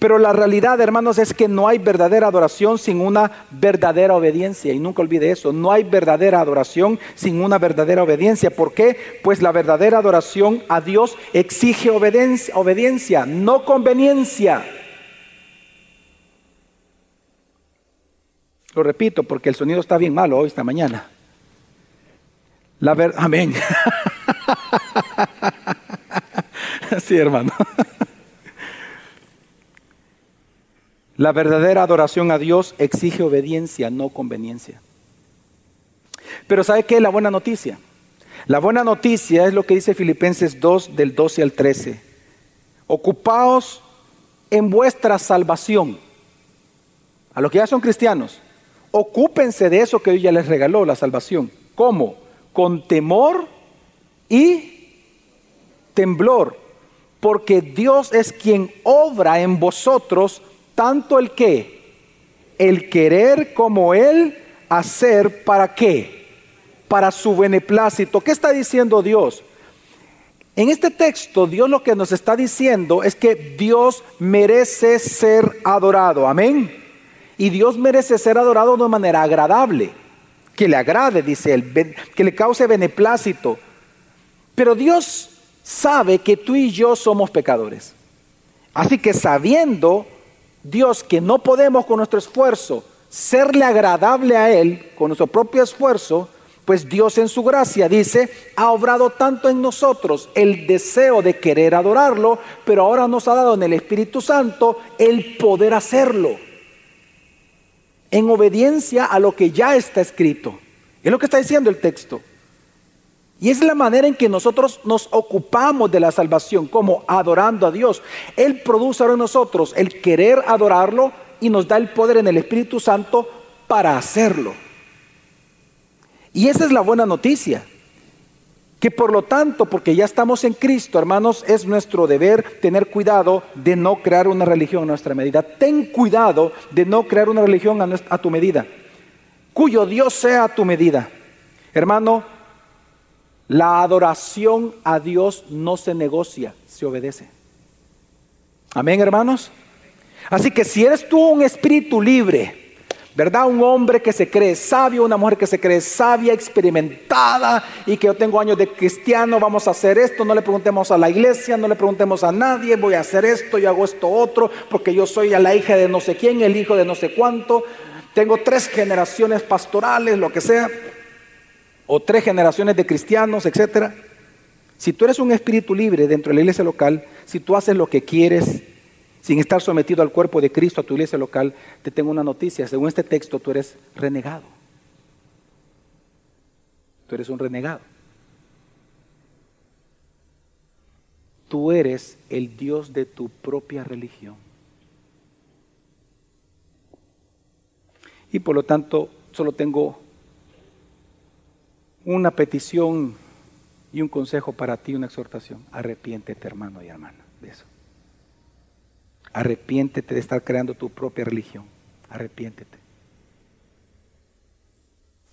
[SPEAKER 1] Pero la realidad, hermanos, es que no hay verdadera adoración sin una verdadera obediencia. Y nunca olvide eso, no hay verdadera adoración sin una verdadera obediencia. ¿Por qué? Pues la verdadera adoración a Dios exige obediencia, no conveniencia. Lo repito porque el sonido está bien malo hoy, esta mañana. La verdad, amén. (laughs) sí, hermano. La verdadera adoración a Dios exige obediencia, no conveniencia. Pero ¿sabe qué es la buena noticia? La buena noticia es lo que dice Filipenses 2 del 12 al 13. Ocupaos en vuestra salvación. A los que ya son cristianos, ocúpense de eso que Dios ya les regaló, la salvación. ¿Cómo? Con temor y temblor, porque Dios es quien obra en vosotros tanto el que, el querer como el hacer, ¿para qué? Para su beneplácito. ¿Qué está diciendo Dios? En este texto, Dios lo que nos está diciendo es que Dios merece ser adorado. Amén. Y Dios merece ser adorado de manera agradable, que le agrade, dice él, que le cause beneplácito. Pero Dios sabe que tú y yo somos pecadores. Así que sabiendo Dios que no podemos con nuestro esfuerzo serle agradable a Él, con nuestro propio esfuerzo, pues Dios en su gracia dice, ha obrado tanto en nosotros el deseo de querer adorarlo, pero ahora nos ha dado en el Espíritu Santo el poder hacerlo en obediencia a lo que ya está escrito. Es lo que está diciendo el texto. Y es la manera en que nosotros nos ocupamos de la salvación, como adorando a Dios. Él produce en nosotros el querer adorarlo y nos da el poder en el Espíritu Santo para hacerlo. Y esa es la buena noticia. Que por lo tanto, porque ya estamos en Cristo, hermanos, es nuestro deber tener cuidado de no crear una religión a nuestra medida. Ten cuidado de no crear una religión a, a tu medida, cuyo Dios sea a tu medida. Hermano, la adoración a Dios no se negocia, se obedece. Amén, hermanos. Así que si eres tú un espíritu libre, ¿verdad? Un hombre que se cree sabio, una mujer que se cree sabia, experimentada y que yo tengo años de cristiano, vamos a hacer esto, no le preguntemos a la iglesia, no le preguntemos a nadie, voy a hacer esto, yo hago esto otro, porque yo soy la hija de no sé quién, el hijo de no sé cuánto, tengo tres generaciones pastorales, lo que sea, o tres generaciones de cristianos, etcétera. Si tú eres un espíritu libre dentro de la iglesia local, si tú haces lo que quieres, sin estar sometido al cuerpo de Cristo, a tu iglesia local, te tengo una noticia. Según este texto, tú eres renegado. Tú eres un renegado. Tú eres el Dios de tu propia religión. Y por lo tanto, solo tengo una petición y un consejo para ti, una exhortación. Arrepiéntete, hermano y hermana, de eso. Arrepiéntete de estar creando tu propia religión. Arrepiéntete.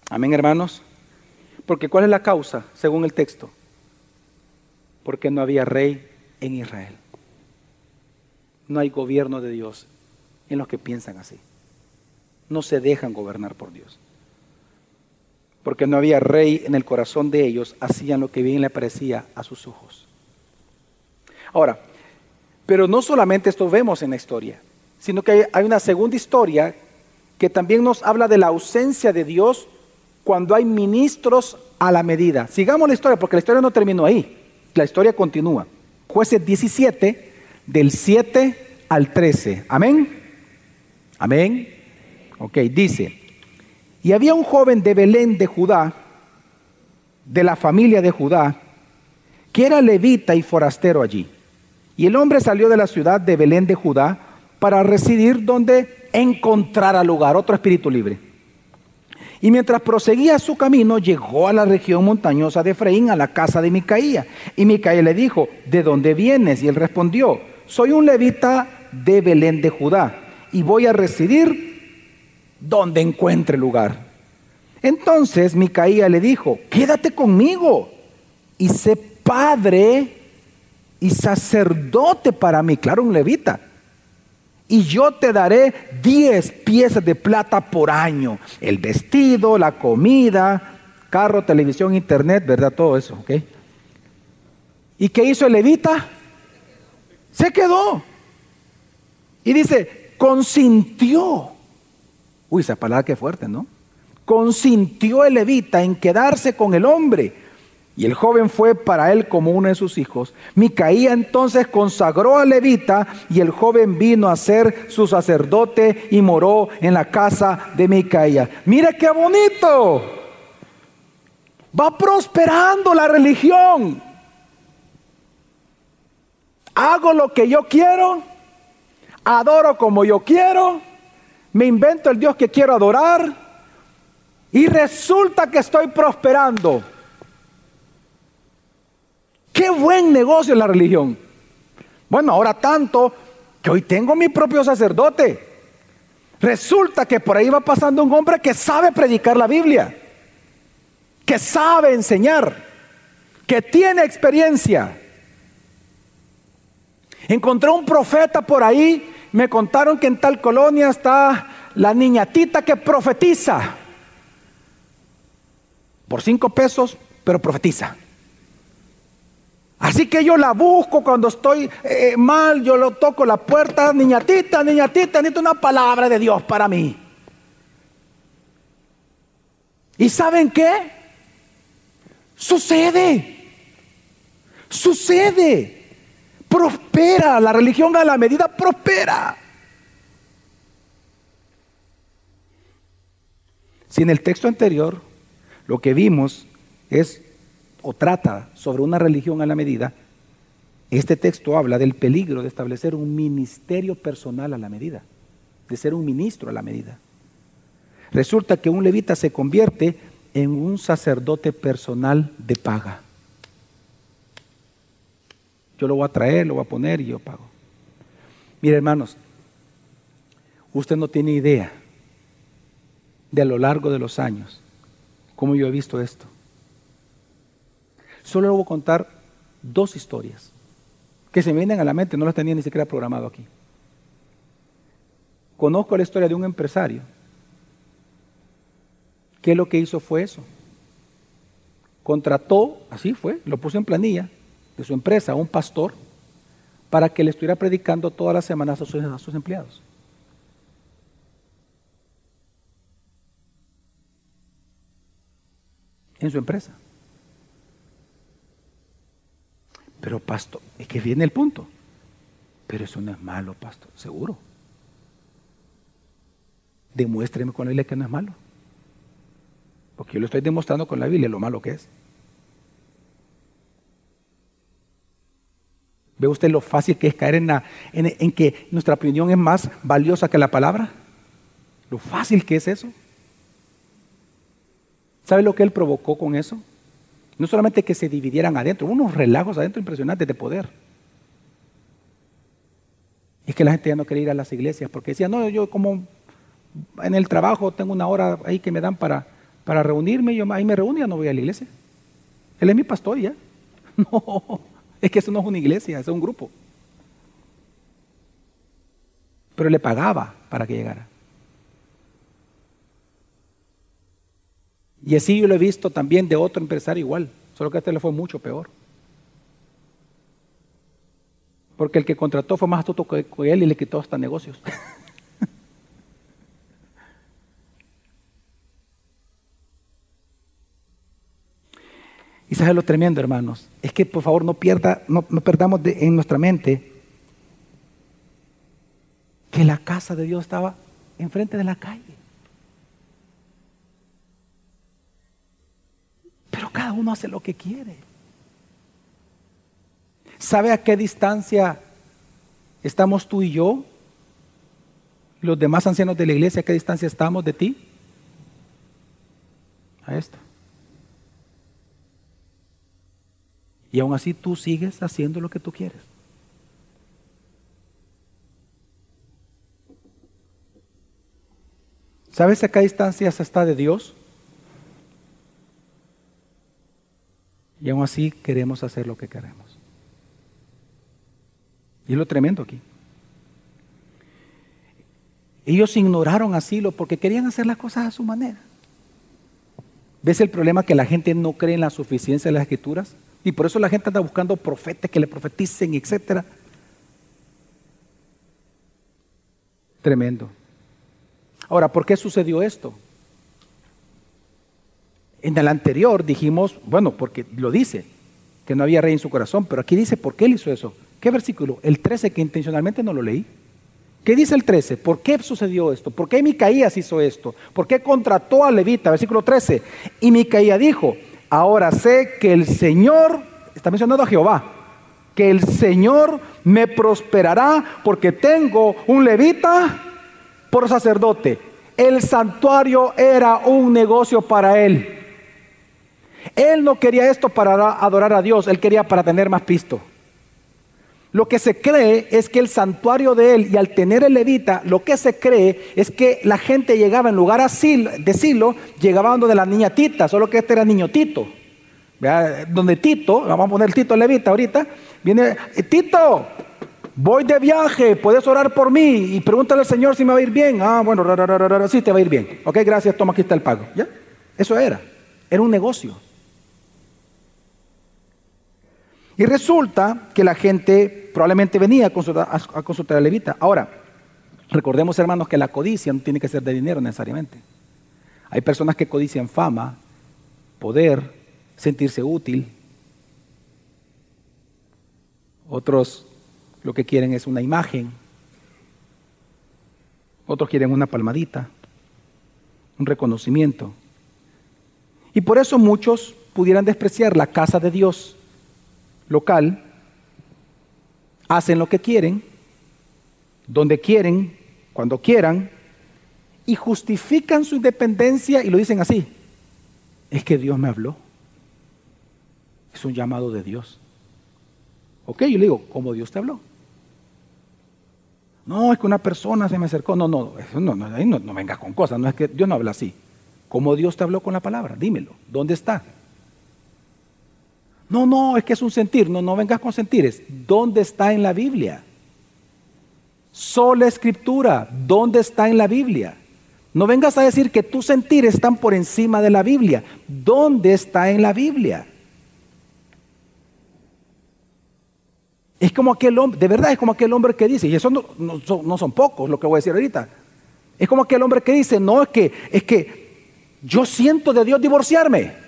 [SPEAKER 1] Amén, hermanos. Porque ¿cuál es la causa, según el texto? Porque no había rey en Israel. No hay gobierno de Dios en los que piensan así. No se dejan gobernar por Dios. Porque no había rey en el corazón de ellos, hacían lo que bien le parecía a sus ojos. Ahora, pero no solamente esto vemos en la historia, sino que hay una segunda historia que también nos habla de la ausencia de Dios cuando hay ministros a la medida. Sigamos la historia, porque la historia no terminó ahí, la historia continúa. Jueces 17, del 7 al 13. Amén. Amén. Ok, dice, y había un joven de Belén de Judá, de la familia de Judá, que era levita y forastero allí. Y el hombre salió de la ciudad de Belén de Judá para residir donde encontrara lugar, otro espíritu libre. Y mientras proseguía su camino, llegó a la región montañosa de Efraín, a la casa de Micaía. Y Micaía le dijo, ¿de dónde vienes? Y él respondió, soy un levita de Belén de Judá y voy a residir donde encuentre lugar. Entonces Micaía le dijo, quédate conmigo y sé padre y sacerdote para mí, claro, un levita. Y yo te daré diez piezas de plata por año. El vestido, la comida, carro, televisión, internet, ¿verdad? Todo eso, ¿ok? ¿Y qué hizo el levita? Se quedó. Y dice, consintió. Uy, esa palabra que fuerte, ¿no? Consintió el levita en quedarse con el hombre y el joven fue para él como uno de sus hijos. Micaía entonces consagró a Levita y el joven vino a ser su sacerdote y moró en la casa de Micaía. Mira qué bonito. Va prosperando la religión. Hago lo que yo quiero, adoro como yo quiero, me invento el Dios que quiero adorar y resulta que estoy prosperando. Qué buen negocio la religión. Bueno, ahora tanto que hoy tengo mi propio sacerdote. Resulta que por ahí va pasando un hombre que sabe predicar la Biblia, que sabe enseñar, que tiene experiencia. Encontré un profeta por ahí, me contaron que en tal colonia está la niñatita que profetiza. Por cinco pesos, pero profetiza. Así que yo la busco cuando estoy eh, mal, yo lo toco la puerta, niñatita, niñatita, necesito una palabra de Dios para mí. ¿Y saben qué? Sucede. Sucede. Prospera. La religión a la medida prospera. Si en el texto anterior lo que vimos es o trata sobre una religión a la medida, este texto habla del peligro de establecer un ministerio personal a la medida, de ser un ministro a la medida. Resulta que un levita se convierte en un sacerdote personal de paga. Yo lo voy a traer, lo voy a poner y yo pago. Mire, hermanos, usted no tiene idea de a lo largo de los años cómo yo he visto esto. Solo le voy a contar dos historias que se me vienen a la mente, no las tenía ni siquiera programado aquí. Conozco la historia de un empresario que lo que hizo fue eso. Contrató, así fue, lo puso en planilla de su empresa a un pastor para que le estuviera predicando todas las semanas a sus, a sus empleados. En su empresa. Pero pastor, es que viene el punto. Pero eso no es malo, pastor, seguro. Demuéstreme con la Biblia que no es malo. Porque yo lo estoy demostrando con la Biblia lo malo que es. ¿Ve usted lo fácil que es caer en, en que nuestra opinión es más valiosa que la palabra? Lo fácil que es eso. ¿Sabe lo que él provocó con eso? No solamente que se dividieran adentro, unos relajos adentro impresionantes de poder. Es que la gente ya no quería ir a las iglesias porque decía, no, yo como en el trabajo tengo una hora ahí que me dan para, para reunirme, yo ahí me reúno y no voy a la iglesia. Él es mi pastor ya. (laughs) No, es que eso no es una iglesia, es un grupo. Pero le pagaba para que llegara. Y así yo lo he visto también de otro empresario igual, solo que a este le fue mucho peor. Porque el que contrató fue más astuto que él y le quitó hasta negocios. (laughs) y sabes lo tremendo, hermanos, es que por favor no, pierda, no, perdamos en nuestra mente que la casa de Dios estaba enfrente de la calle. Pero cada uno hace lo que quiere. ¿Sabe a qué distancia estamos tú y yo? Los demás ancianos de la iglesia, ¿a qué distancia estamos de ti? A esto. Y aún así tú sigues haciendo lo que tú quieres. ¿Sabes a qué distancia está de Dios? Y aún así queremos hacer lo que queremos. Y es lo tremendo aquí. Ellos ignoraron asilo porque querían hacer las cosas a su manera. ¿Ves el problema que la gente no cree en la suficiencia de las escrituras? Y por eso la gente anda buscando profetas que le profeticen, etc. Tremendo. Ahora, ¿por qué sucedió esto? En el anterior dijimos, bueno, porque lo dice, que no había rey en su corazón, pero aquí dice, ¿por qué él hizo eso? ¿Qué versículo? El 13 que intencionalmente no lo leí. ¿Qué dice el 13? ¿Por qué sucedió esto? ¿Por qué Micaías hizo esto? ¿Por qué contrató a Levita? Versículo 13. Y Micaías dijo, ahora sé que el Señor, está mencionando a Jehová, que el Señor me prosperará porque tengo un levita por sacerdote. El santuario era un negocio para él. Él no quería esto para adorar a Dios, él quería para tener más pisto. Lo que se cree es que el santuario de él y al tener el levita, lo que se cree es que la gente llegaba en lugar de Silo, llegaba donde la niña Tita, solo que este era niño Tito. Donde Tito, vamos a poner Tito levita ahorita, viene, eh, Tito, voy de viaje, puedes orar por mí y pregúntale al Señor si me va a ir bien. Ah, bueno, sí te va a ir bien. Ok, gracias, toma, aquí está el pago. ¿Ya? Eso era, era un negocio. Y resulta que la gente probablemente venía a consultar a, Levita. Ahora, recordemos hermanos que la codicia no tiene que ser de dinero necesariamente. Hay personas que codician fama, poder, sentirse útil. Otros lo que quieren es una imagen. Otros quieren una palmadita, un reconocimiento. Y por eso muchos pudieran despreciar la casa de Dios local, hacen lo que quieren, donde quieren, cuando quieran, y justifican su independencia y lo dicen así. Es que Dios me habló. Es un llamado de Dios. Ok, yo le digo, ¿cómo Dios te habló? No, es que una persona se me acercó. No, no, no, no, no, no vengas con cosas. No es que Dios no habla así. ¿Cómo Dios te habló con la palabra? Dímelo. ¿Dónde está? No, no, es que es un sentir. No, no vengas con sentires. ¿Dónde está en la Biblia? Sola escritura. ¿Dónde está en la Biblia? No vengas a decir que tus sentires están por encima de la Biblia. ¿Dónde está en la Biblia? Es como aquel hombre, de verdad es como aquel hombre que dice, y eso no, son, no, son, pocos lo que voy a decir ahorita. Es como aquel hombre que dice, no, es que, es que yo siento de Dios divorciarme.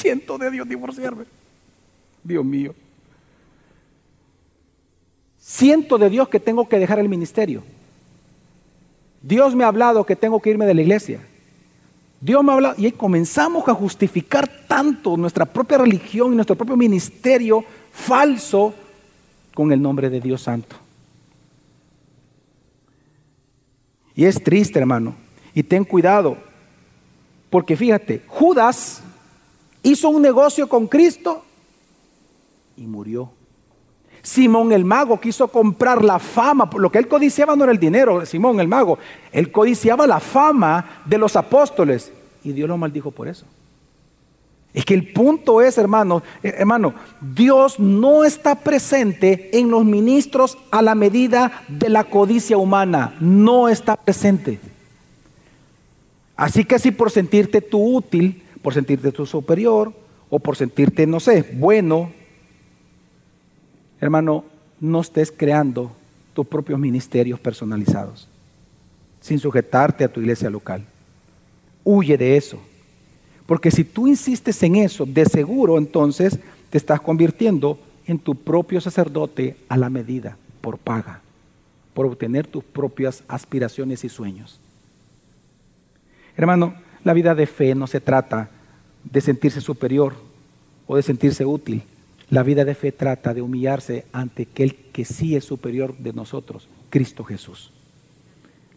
[SPEAKER 1] Siento de Dios divorciarme. Dios mío. Siento de Dios que tengo que dejar el ministerio. Dios me ha hablado que tengo que irme de la iglesia. Dios me ha hablado y ahí comenzamos a justificar tanto nuestra propia religión y nuestro propio ministerio falso con el nombre de Dios Santo. Y es triste, hermano. Y ten cuidado, porque fíjate, Judas hizo un negocio con Cristo y murió. Simón el mago quiso comprar la fama, lo que él codiciaba no era el dinero, Simón el mago, él codiciaba la fama de los apóstoles y Dios lo maldijo por eso. Es que el punto es, hermano, eh, hermano, Dios no está presente en los ministros a la medida de la codicia humana, no está presente. Así que si por sentirte tú útil, por sentirte tu superior o por sentirte, no sé, bueno. Hermano, no estés creando tus propios ministerios personalizados sin sujetarte a tu iglesia local. Huye de eso. Porque si tú insistes en eso, de seguro entonces te estás convirtiendo en tu propio sacerdote a la medida, por paga, por obtener tus propias aspiraciones y sueños. Hermano, la vida de fe no se trata de sentirse superior o de sentirse útil. La vida de fe trata de humillarse ante aquel que sí es superior de nosotros, Cristo Jesús.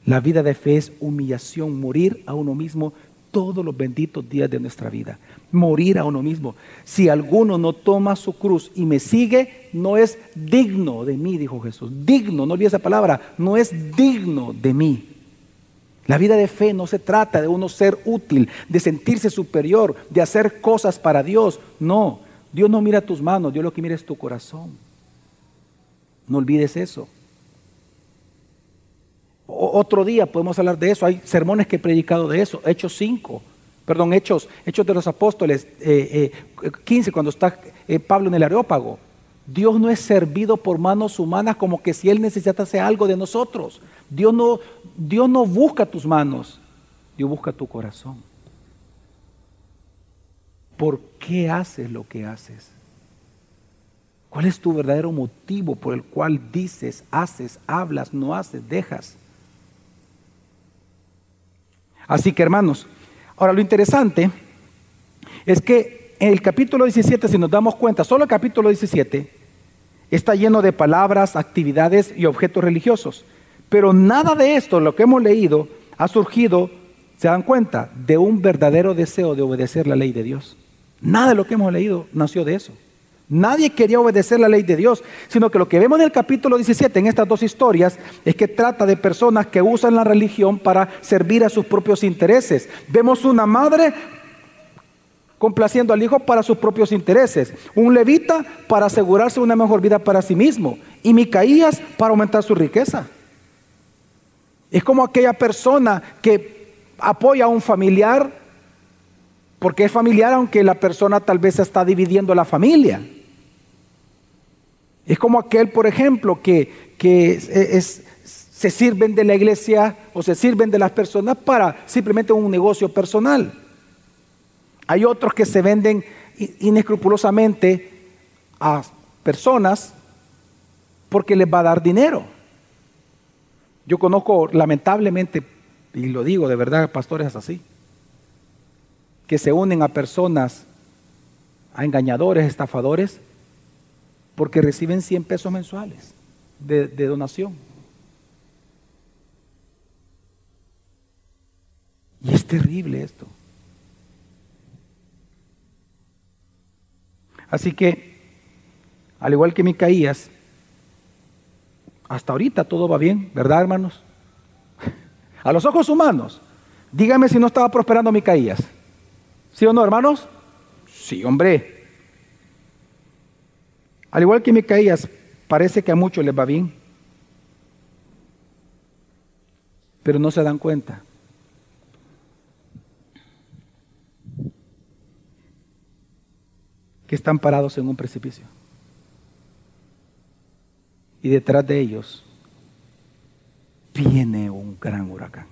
[SPEAKER 1] La vida de fe es humillación, morir a uno mismo todos los benditos días de nuestra vida. Morir a uno mismo. Si alguno no toma su cruz y me sigue, no es digno de mí, dijo Jesús. Digno, no olvide esa palabra, no es digno de mí. La vida de fe no se trata de uno ser útil, de sentirse superior, de hacer cosas para Dios. No, Dios no mira tus manos, Dios lo que mira es tu corazón. No olvides eso. otro día podemos hablar de eso. Hay sermones que he predicado de eso. Hechos 5, perdón, Hechos, Hechos de los Apóstoles 15, eh, eh, cuando está eh, Pablo en el Areópago. Dios no es servido por manos humanas como que si Él necesitase algo de nosotros. Dios no, Dios no busca tus manos, Dios busca tu corazón. ¿Por qué haces lo que haces? ¿Cuál es tu verdadero motivo por el cual dices, haces, hablas, no haces, dejas? Así que hermanos, ahora lo interesante es que en el capítulo 17, si nos damos cuenta, solo el capítulo 17 está lleno de palabras, actividades y objetos religiosos. Pero nada de esto, lo que hemos leído, ha surgido, se dan cuenta, de un verdadero deseo de obedecer la ley de Dios. Nada de lo que hemos leído nació de eso. Nadie quería obedecer la ley de Dios, sino que lo que vemos en el capítulo 17, en estas dos historias, es que trata de personas que usan la religión para servir a sus propios intereses. Vemos una madre complaciendo al hijo para sus propios intereses, un levita para asegurarse una mejor vida para sí mismo y Micaías para aumentar su riqueza. Es como aquella persona que apoya a un familiar porque es familiar aunque la persona tal vez está dividiendo la familia. Es como aquel, por ejemplo, que, se sirven de la iglesia o se sirven de las personas para simplemente un negocio personal. Hay otros que se venden inescrupulosamente a personas porque les va a dar dinero. Yo conozco lamentablemente, y lo digo de verdad, pastores así, que se unen a personas, a engañadores, estafadores, porque reciben 100 pesos mensuales de, de donación. Y es terrible esto. Así que, al igual que Micaías, hasta ahorita todo va bien, ¿verdad, hermanos? (laughs) A los ojos humanos, dígame si no estaba prosperando Micaías. ¿Sí o no, hermanos? Sí, hombre. Al igual que Micaías, parece que a muchos les va bien, pero no se dan cuenta. que están parados en un precipicio y detrás de ellos viene un gran huracán.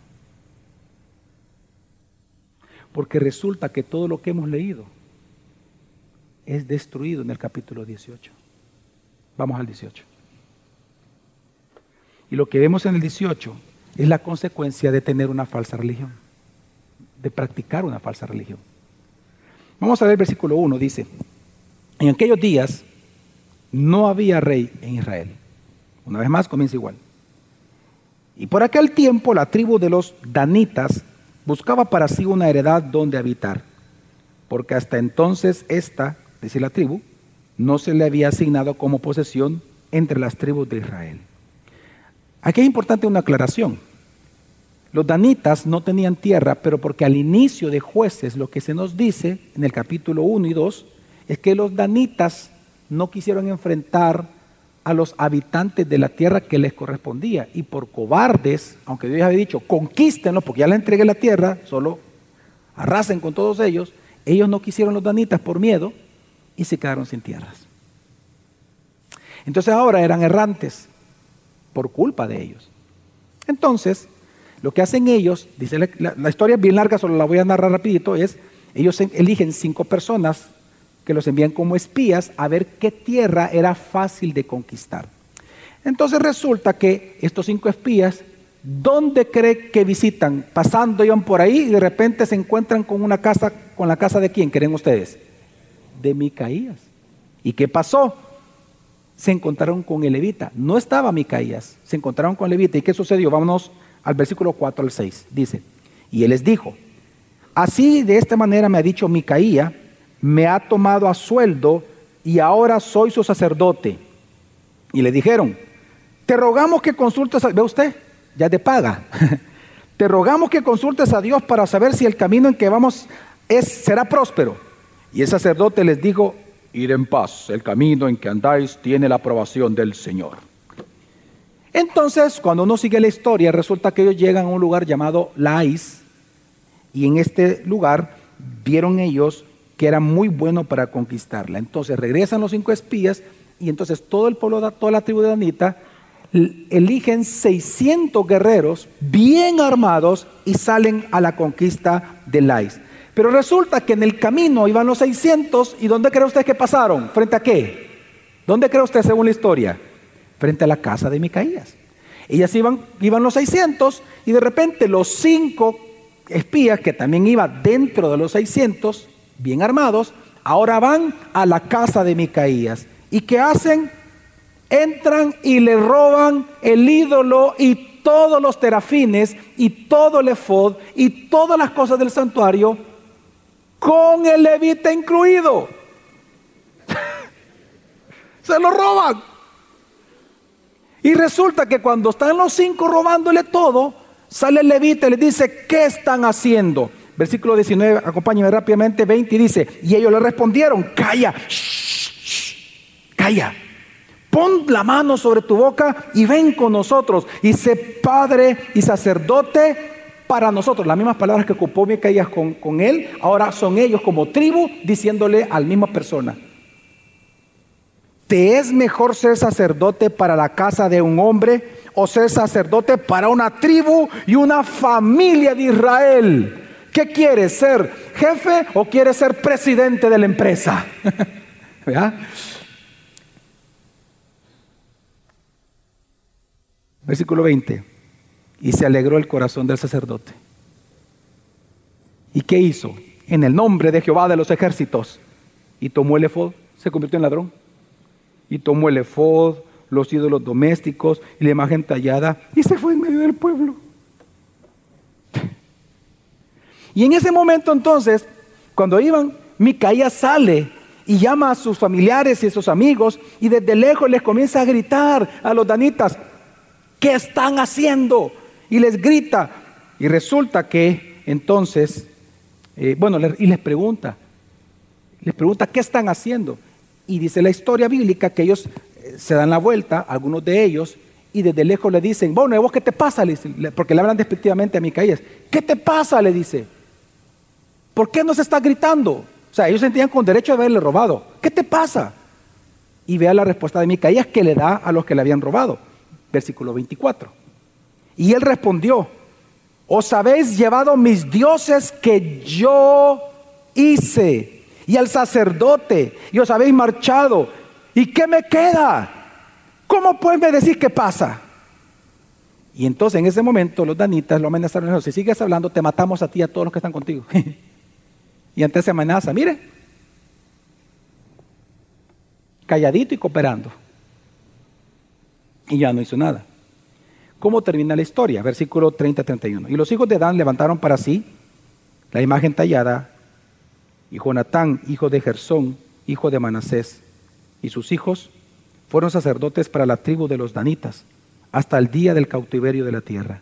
[SPEAKER 1] Porque resulta que todo lo que hemos leído es destruido en el capítulo 18. Vamos al 18. Y lo que vemos en el 18 es la consecuencia de tener una falsa religión, de practicar una falsa religión. Vamos a ver el versículo 1, dice, en aquellos días no había rey en Israel. Una vez más comienza igual. Y por aquel tiempo la tribu de los danitas buscaba para sí una heredad donde habitar, porque hasta entonces esta, dice la tribu, no se le había asignado como posesión entre las tribus de Israel. Aquí es importante una aclaración. Los danitas no tenían tierra, pero porque al inicio de jueces lo que se nos dice en el capítulo 1 y 2 es que los danitas no quisieron enfrentar a los habitantes de la tierra que les correspondía. Y por cobardes, aunque Dios había dicho, conquístenlos, porque ya les entregué la tierra, solo arrasen con todos ellos, ellos no quisieron los danitas por miedo y se quedaron sin tierras. Entonces ahora eran errantes por culpa de ellos. Entonces, lo que hacen ellos, dice la, la historia es bien larga, solo la voy a narrar rapidito, es ellos eligen cinco personas que los envían como espías a ver qué tierra era fácil de conquistar. Entonces resulta que estos cinco espías, ¿dónde cree que visitan? Pasando iban por ahí y de repente se encuentran con una casa, con la casa de quién, creen ustedes? De Micaías. ¿Y qué pasó? Se encontraron con el levita. No estaba Micaías, se encontraron con el levita. ¿Y qué sucedió? Vámonos al versículo 4 al 6. Dice, y él les dijo, así de esta manera me ha dicho Micaía, me ha tomado a sueldo y ahora soy su sacerdote. Y le dijeron, te rogamos que consultes, a, ve usted, ya te paga. (laughs) te rogamos que consultes a Dios para saber si el camino en que vamos es, será próspero. Y el sacerdote les dijo, ir en paz, el camino en que andáis tiene la aprobación del Señor. Entonces, cuando uno sigue la historia, resulta que ellos llegan a un lugar llamado Lais, y en este lugar vieron ellos que era muy bueno para conquistarla. Entonces regresan los cinco espías y entonces todo el pueblo, toda la tribu de Danita, eligen 600 guerreros bien armados y salen a la conquista de Lais. Pero resulta que en el camino iban los 600 y ¿dónde cree usted que pasaron? ¿Frente a qué? ¿Dónde cree usted según la historia? Frente a la casa de Micaías. Ellas iban, iban los 600 y de repente los cinco espías que también iban dentro de los 600, bien armados, ahora van a la casa de Micaías. ¿Y qué hacen? Entran y le roban el ídolo y todos los terafines y todo el efod y todas las cosas del santuario con el levita incluido. (laughs) Se lo roban. Y resulta que cuando están los cinco robándole todo, sale el levita y le dice, ¿qué están haciendo? Versículo 19, acompáñame rápidamente, 20 y dice, y ellos le respondieron, calla, calla, pon la mano sobre tu boca y ven con nosotros y sé padre y sacerdote para nosotros. Las mismas palabras que ocupó Micaías con, con él, ahora son ellos como tribu diciéndole a la misma persona. ¿Te es mejor ser sacerdote para la casa de un hombre o ser sacerdote para una tribu y una familia de Israel? ¿Qué quieres? ¿Ser jefe o quieres ser presidente de la empresa? (laughs) Versículo 20. Y se alegró el corazón del sacerdote. ¿Y qué hizo? En el nombre de Jehová de los ejércitos. Y tomó el efod, se convirtió en ladrón y tomó el efod, los ídolos domésticos y la imagen tallada y se fue en medio del pueblo. Y en ese momento entonces, cuando iban, Micaías sale y llama a sus familiares y a sus amigos y desde lejos les comienza a gritar a los danitas, ¿qué están haciendo? Y les grita. Y resulta que entonces, eh, bueno, y les pregunta, les pregunta, ¿qué están haciendo? Y dice la historia bíblica que ellos eh, se dan la vuelta, algunos de ellos, y desde lejos le dicen, bueno, ¿vos qué te pasa? porque le hablan despectivamente a Micaías. ¿Qué te pasa? Le dice. ¿Por qué no se está gritando? O sea, ellos sentían con derecho a haberle robado. ¿Qué te pasa? Y vea la respuesta de Micaías que le da a los que le habían robado. Versículo 24. Y él respondió, os habéis llevado mis dioses que yo hice y al sacerdote y os habéis marchado. ¿Y qué me queda? ¿Cómo pues me decir qué pasa? Y entonces en ese momento los danitas lo amenazaron. Si sigues hablando, te matamos a ti y a todos los que están contigo. (laughs) y ante esa amenaza, mire, calladito y cooperando. Y ya no hizo nada. ¿Cómo termina la historia? Versículo 30-31. Y los hijos de Dan levantaron para sí la imagen tallada y Jonatán, hijo de Gersón, hijo de Manasés, y sus hijos fueron sacerdotes para la tribu de los danitas hasta el día del cautiverio de la tierra.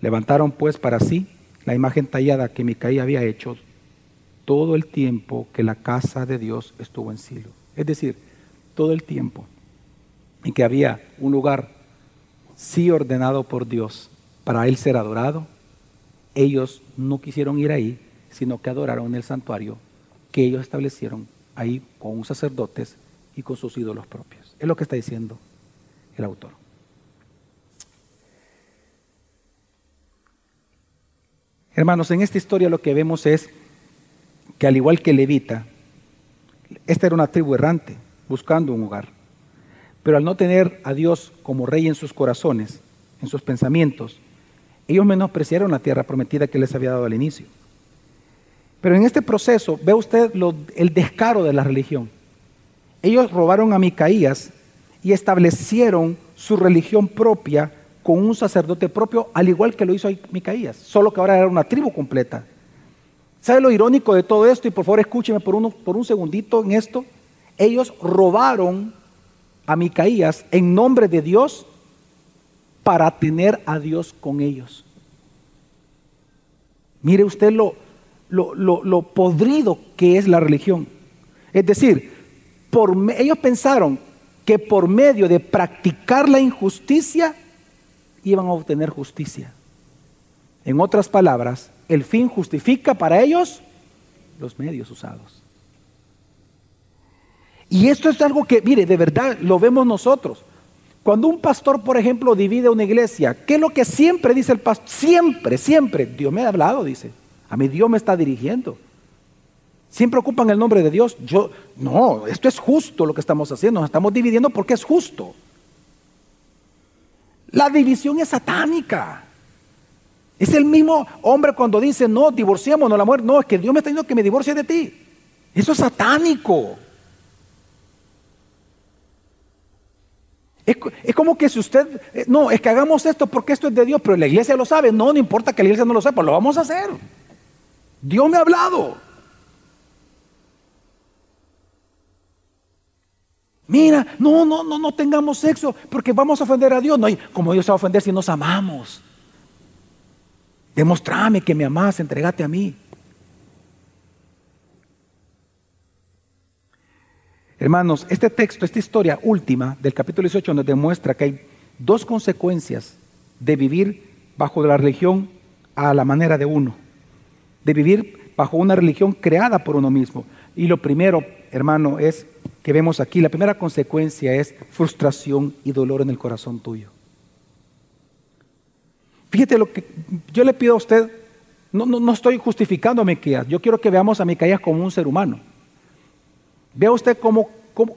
[SPEAKER 1] Levantaron pues para sí la imagen tallada que Micaí había hecho todo el tiempo que la casa de Dios estuvo en Silo. Es decir, todo el tiempo en que había un lugar sí ordenado por Dios para él ser adorado, ellos no quisieron ir ahí, sino que adoraron el santuario que ellos establecieron ahí con sacerdotes y con sus ídolos propios. Es lo que está diciendo el autor. Hermanos, en esta historia lo que vemos es que al igual que Levita, esta era una tribu errante, buscando un hogar. Pero al no tener a Dios como rey en sus corazones, en sus pensamientos, ellos menospreciaron la tierra prometida que les había dado al inicio. Pero en este proceso ve usted el descaro de la religión. Ellos robaron a Micaías y establecieron su religión propia con un sacerdote propio, al igual que lo hizo Micaías, solo que ahora era una tribu completa. ¿Sabe lo irónico de todo esto? Y por favor escúcheme por, uno, por un segundito en esto. Ellos robaron a Micaías en nombre de Dios para tener a Dios con ellos. Mire usted lo, lo, podrido que es la religión. Es decir, por, ellos pensaron que por medio de practicar la injusticia iban a obtener justicia. En otras palabras, el fin justifica para ellos los medios usados. Y esto es algo que, mire, de verdad lo vemos nosotros. Cuando un pastor, por ejemplo, divide una iglesia, ¿qué es lo que siempre dice el pastor? Siempre, siempre. Dios me ha hablado, dice. A mí Dios me está dirigiendo. Siempre ocupan el nombre de Dios. Yo, no, esto es justo lo que estamos haciendo. Nos estamos dividiendo porque es justo. La división es satánica. Es el mismo hombre cuando dice, no, divorciémonos la muerte. No, es que Dios me está diciendo que me divorcie de ti. Eso es satánico. Es, como que si usted, eh, no, es que hagamos esto porque esto es de Dios, pero la iglesia lo sabe. No, no importa que la iglesia no lo sepa, lo vamos a hacer. Dios me ha hablado. Mira, no, no, no, no tengamos sexo porque vamos a ofender a Dios. No, como Dios se va a ofender si nos amamos. Demostrame que me amas, entregate a mí. Hermanos, este texto, esta historia última del capítulo 18 nos demuestra que hay dos consecuencias de vivir bajo la religión a la manera de uno, de vivir bajo una religión creada por uno mismo. Y lo primero, hermano, es que vemos aquí, la primera consecuencia es frustración y dolor en el corazón tuyo. Fíjate lo que yo le pido a usted, no, no, no estoy justificando a Micaías, yo quiero que veamos a Micaías como un ser humano. Vea usted cómo,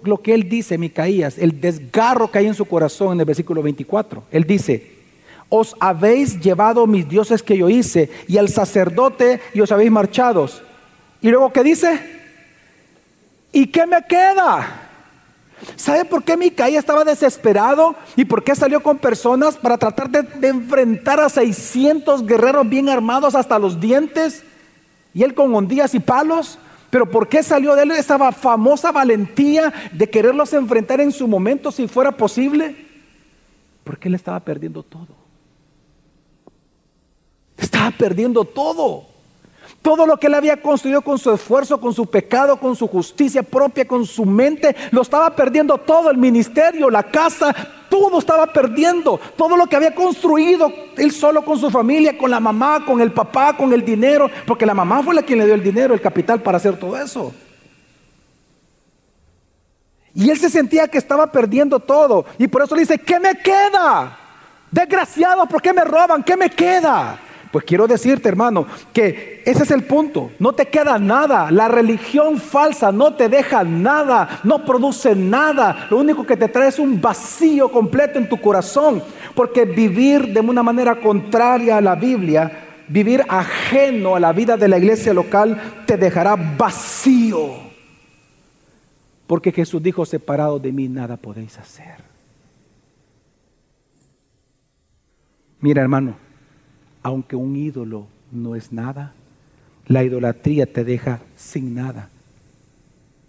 [SPEAKER 1] lo que él dice, Micaías, el desgarro que hay en su corazón en el versículo 24. Él dice, os habéis llevado mis dioses que yo hice y al sacerdote y os habéis marchados. Y luego, ¿qué dice? ¿Y qué me queda? ¿Sabe por qué Micaía estaba desesperado? ¿Y por qué salió con personas para tratar de, enfrentar a 600 guerreros bien armados hasta los dientes? Y él con hondías y palos. ¿Pero por qué salió de él esa famosa valentía de quererlos enfrentar en su momento si fuera posible? Porque él estaba perdiendo todo. Estaba perdiendo todo. Todo lo que él había construido con su esfuerzo, con su pecado, con su justicia propia, con su mente, lo estaba perdiendo todo, el ministerio, la casa, todo estaba perdiendo. Todo lo que había construido él solo con su familia, con la mamá, con el papá, con el dinero, porque la mamá fue la quien le dio el dinero, el capital para hacer todo eso. Y él se sentía que estaba perdiendo todo. Y por eso le dice, ¿qué me queda? Desgraciado, ¿por qué me roban? ¿Qué me queda? Pues quiero decirte, hermano, que ese es el punto. No te queda nada. La religión falsa no te deja nada, no produce nada. Lo único que te trae es un vacío completo en tu corazón. Porque vivir de una manera contraria a la Biblia, vivir ajeno a la vida de la iglesia local, te dejará vacío. Porque Jesús dijo, separado de mí nada podéis hacer. Mira, hermano aunque un ídolo no es nada, la idolatría te deja sin nada,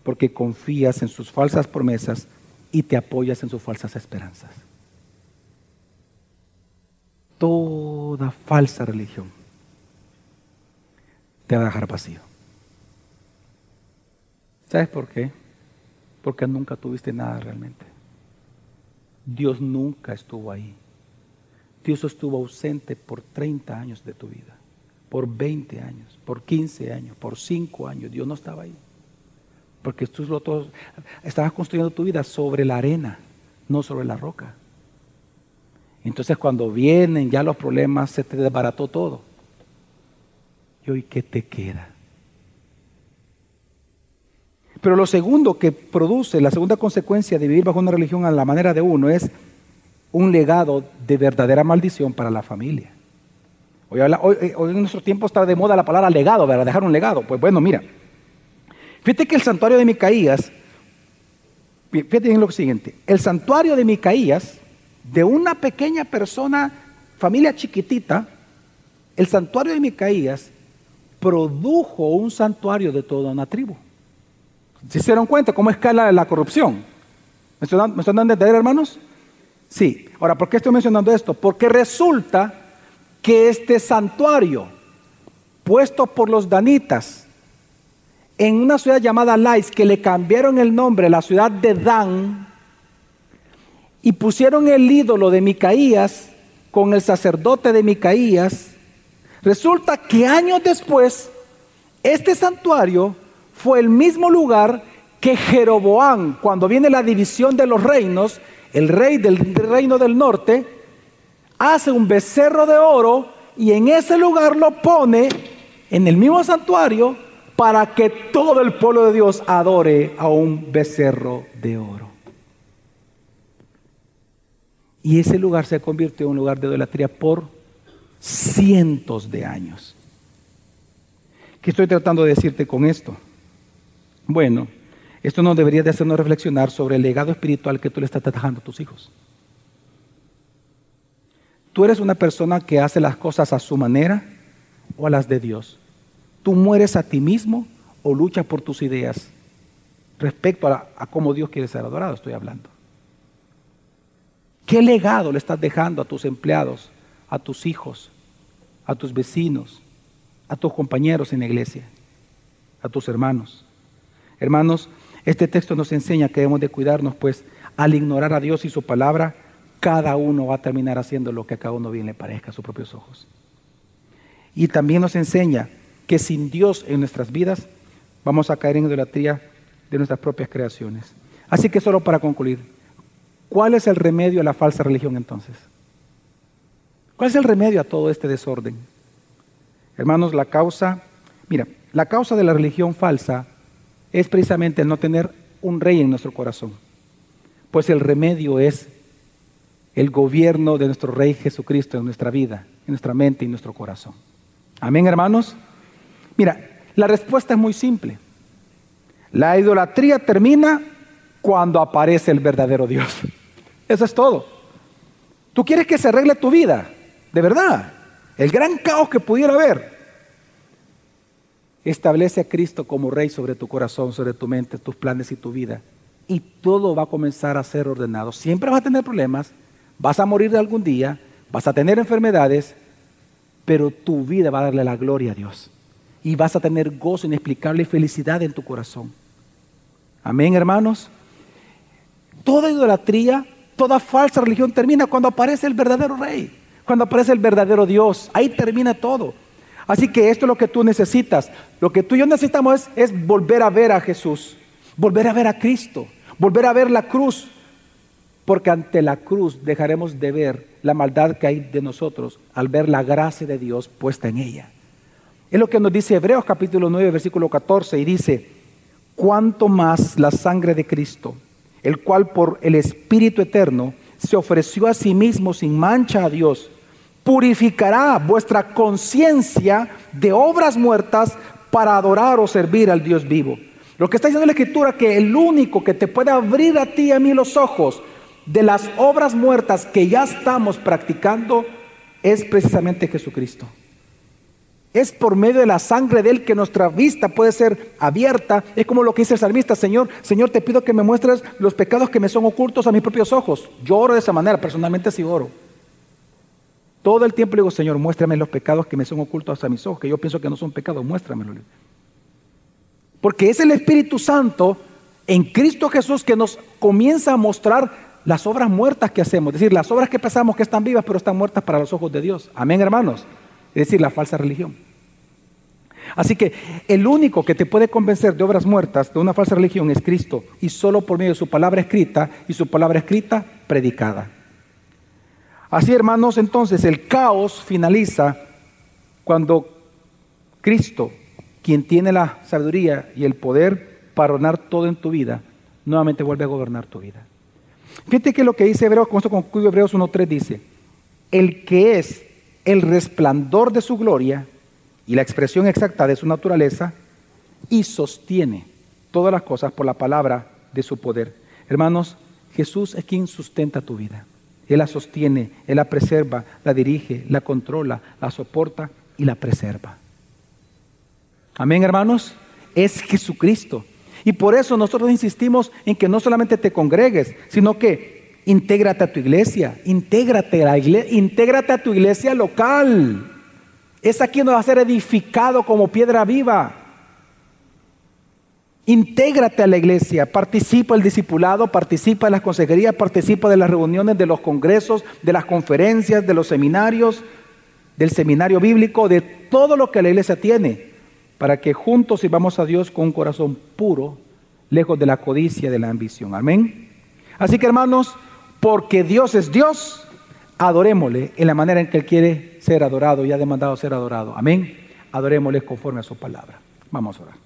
[SPEAKER 1] porque confías en sus falsas promesas y te apoyas en sus falsas esperanzas. Toda falsa religión te va a dejar vacío. ¿Sabes por qué? Porque nunca tuviste nada realmente. Dios nunca estuvo ahí. Dios estuvo ausente por 30 años de tu vida, por 20 años, por 15 años, por 5 años. Dios no estaba ahí. Porque tú estabas construyendo tu vida sobre la arena, no sobre la roca. Entonces cuando vienen ya los problemas, se te desbarató todo. ¿Y hoy qué te queda? Pero lo segundo que produce, la segunda consecuencia de vivir bajo una religión a la manera de uno es un legado de verdadera maldición para la familia. Hoy, eh, en nuestro tiempo está de moda la palabra legado, ¿verdad? Dejar un legado. Pues bueno, mira. Fíjate que el santuario de Micaías, fíjate en lo siguiente, el santuario de Micaías, de una pequeña persona, familia chiquitita, el santuario de Micaías produjo un santuario de toda una tribu. ¿Se dieron cuenta cómo escala la corrupción? ¿Me están, ¿Me están dando a entender, hermanos? Sí. Ahora, ¿por qué estoy mencionando esto? Porque resulta que este santuario, puesto por los danitas en una ciudad llamada Lais, que le cambiaron el nombre, la ciudad de Dan, y pusieron el ídolo de Micaías con el sacerdote de Micaías, resulta que años después, este santuario fue el mismo lugar que Jeroboam, cuando viene la división de los reinos, el rey del reino del norte, hace un becerro de oro y en ese lugar lo pone en el mismo santuario para que todo el pueblo de Dios adore a un becerro de oro. Y ese lugar se convirtió en un lugar de idolatría por cientos de años. ¿Qué estoy tratando de decirte con esto? Bueno, esto no debería de hacernos reflexionar sobre el legado espiritual que tú le estás dejando a tus hijos. Tú eres una persona que hace las cosas a su manera o a las de Dios. Tú mueres a ti mismo o luchas por tus ideas respecto a, a cómo Dios quiere ser adorado, estoy hablando. ¿Qué legado le estás dejando a tus empleados, a tus hijos, a tus vecinos, a tus compañeros en la iglesia, a tus hermanos? Hermanos, este texto nos enseña que debemos de cuidarnos, pues al ignorar a Dios y su palabra, cada uno va a terminar haciendo lo que a cada uno bien le parezca a sus propios ojos. Y también nos enseña que sin Dios en nuestras vidas vamos a caer en idolatría de nuestras propias creaciones. Así que solo para concluir, ¿cuál es el remedio a la falsa religión entonces? ¿Cuál es el remedio a todo este desorden? Hermanos, la causa, mira, la causa de la religión falsa es precisamente el no tener un rey en nuestro corazón. Pues el remedio es el gobierno de nuestro Rey Jesucristo en nuestra vida, en nuestra mente y en nuestro corazón. Amén, hermanos. Mira, la respuesta es muy simple. La idolatría termina cuando aparece el verdadero Dios. (laughs) Eso es todo. Tú quieres que se arregle tu vida, de verdad. El gran caos que pudiera haber. Establece a Cristo como Rey sobre tu corazón, sobre tu mente, tus planes y tu vida. Y todo va a comenzar a ser ordenado. Siempre vas a tener problemas, vas a morir algún día, vas a tener enfermedades, pero tu vida va a darle la gloria a Dios. Y vas a tener gozo inexplicable y felicidad en tu corazón. Amén, hermanos. Toda idolatría, toda falsa religión termina cuando aparece el verdadero rey, cuando aparece el verdadero Dios. Ahí termina todo. Así que esto es lo que tú necesitas. Lo que tú y yo necesitamos es, volver a ver a Jesús, volver a ver a Cristo, volver a ver la cruz. Porque ante la cruz dejaremos de ver la maldad que hay de nosotros al ver la gracia de Dios puesta en ella. Es lo que nos dice Hebreos capítulo 9, versículo 14, y dice, cuanto más la sangre de Cristo, el cual por el Espíritu Eterno se ofreció a sí mismo sin mancha a Dios, purificará vuestra conciencia de obras muertas para adorar o servir al Dios vivo. Lo que está diciendo la Escritura que el único que te puede abrir a ti y a mí los ojos de las obras muertas que ya estamos practicando es precisamente Jesucristo. Es por medio de la sangre de Él que nuestra vista puede ser abierta. Es como lo que dice el salmista, Señor, Señor, te pido que me muestres los pecados que me son ocultos a mis propios ojos. Yo oro de esa manera, personalmente sí oro. Todo el tiempo le digo, Señor, muéstrame los pecados que me son ocultos a mis ojos, que yo pienso que no son pecados, muéstramelo. Porque es el Espíritu Santo en Cristo Jesús que nos comienza a mostrar las obras muertas que hacemos, es decir, las obras que pensamos que están vivas, pero están muertas para los ojos de Dios. Amén, hermanos. Es decir, la falsa religión. Así que el único que te puede convencer de obras muertas, de una falsa religión, es Cristo, y solo por medio de su palabra escrita y su palabra escrita predicada. Así, hermanos, entonces el caos finaliza cuando Cristo, quien tiene la sabiduría y el poder para ordenar todo en tu vida, nuevamente vuelve a gobernar tu vida. Fíjate que lo que dice Hebreos, con esto concluye Hebreos 1.3, dice, el que es el resplandor de su gloria y la expresión exacta de su naturaleza, y sostiene todas las cosas por la palabra de su poder. Hermanos, Jesús es quien sustenta tu vida. Él la sostiene, Él la preserva, la dirige, la controla, la soporta y la preserva. Amén, hermanos. Es Jesucristo. Y por eso nosotros insistimos en que no solamente te congregues, sino que intégrate a tu iglesia, intégrate a, la iglesia, intégrate a tu iglesia local. Es aquí donde va a ser edificado como piedra viva. Intégrate a la iglesia, participa del discipulado, participa de las consejerías, participa de las reuniones, de los congresos, de las conferencias, de los seminarios, del seminario bíblico, de todo lo que la iglesia tiene, para que juntos sirvamos a Dios con un corazón puro, lejos de la codicia de la ambición. Amén. Así que hermanos, porque Dios es Dios, adorémosle en la manera en que Él quiere ser adorado y ha demandado ser adorado. Amén. Adorémosle conforme a su palabra. Vamos a orar.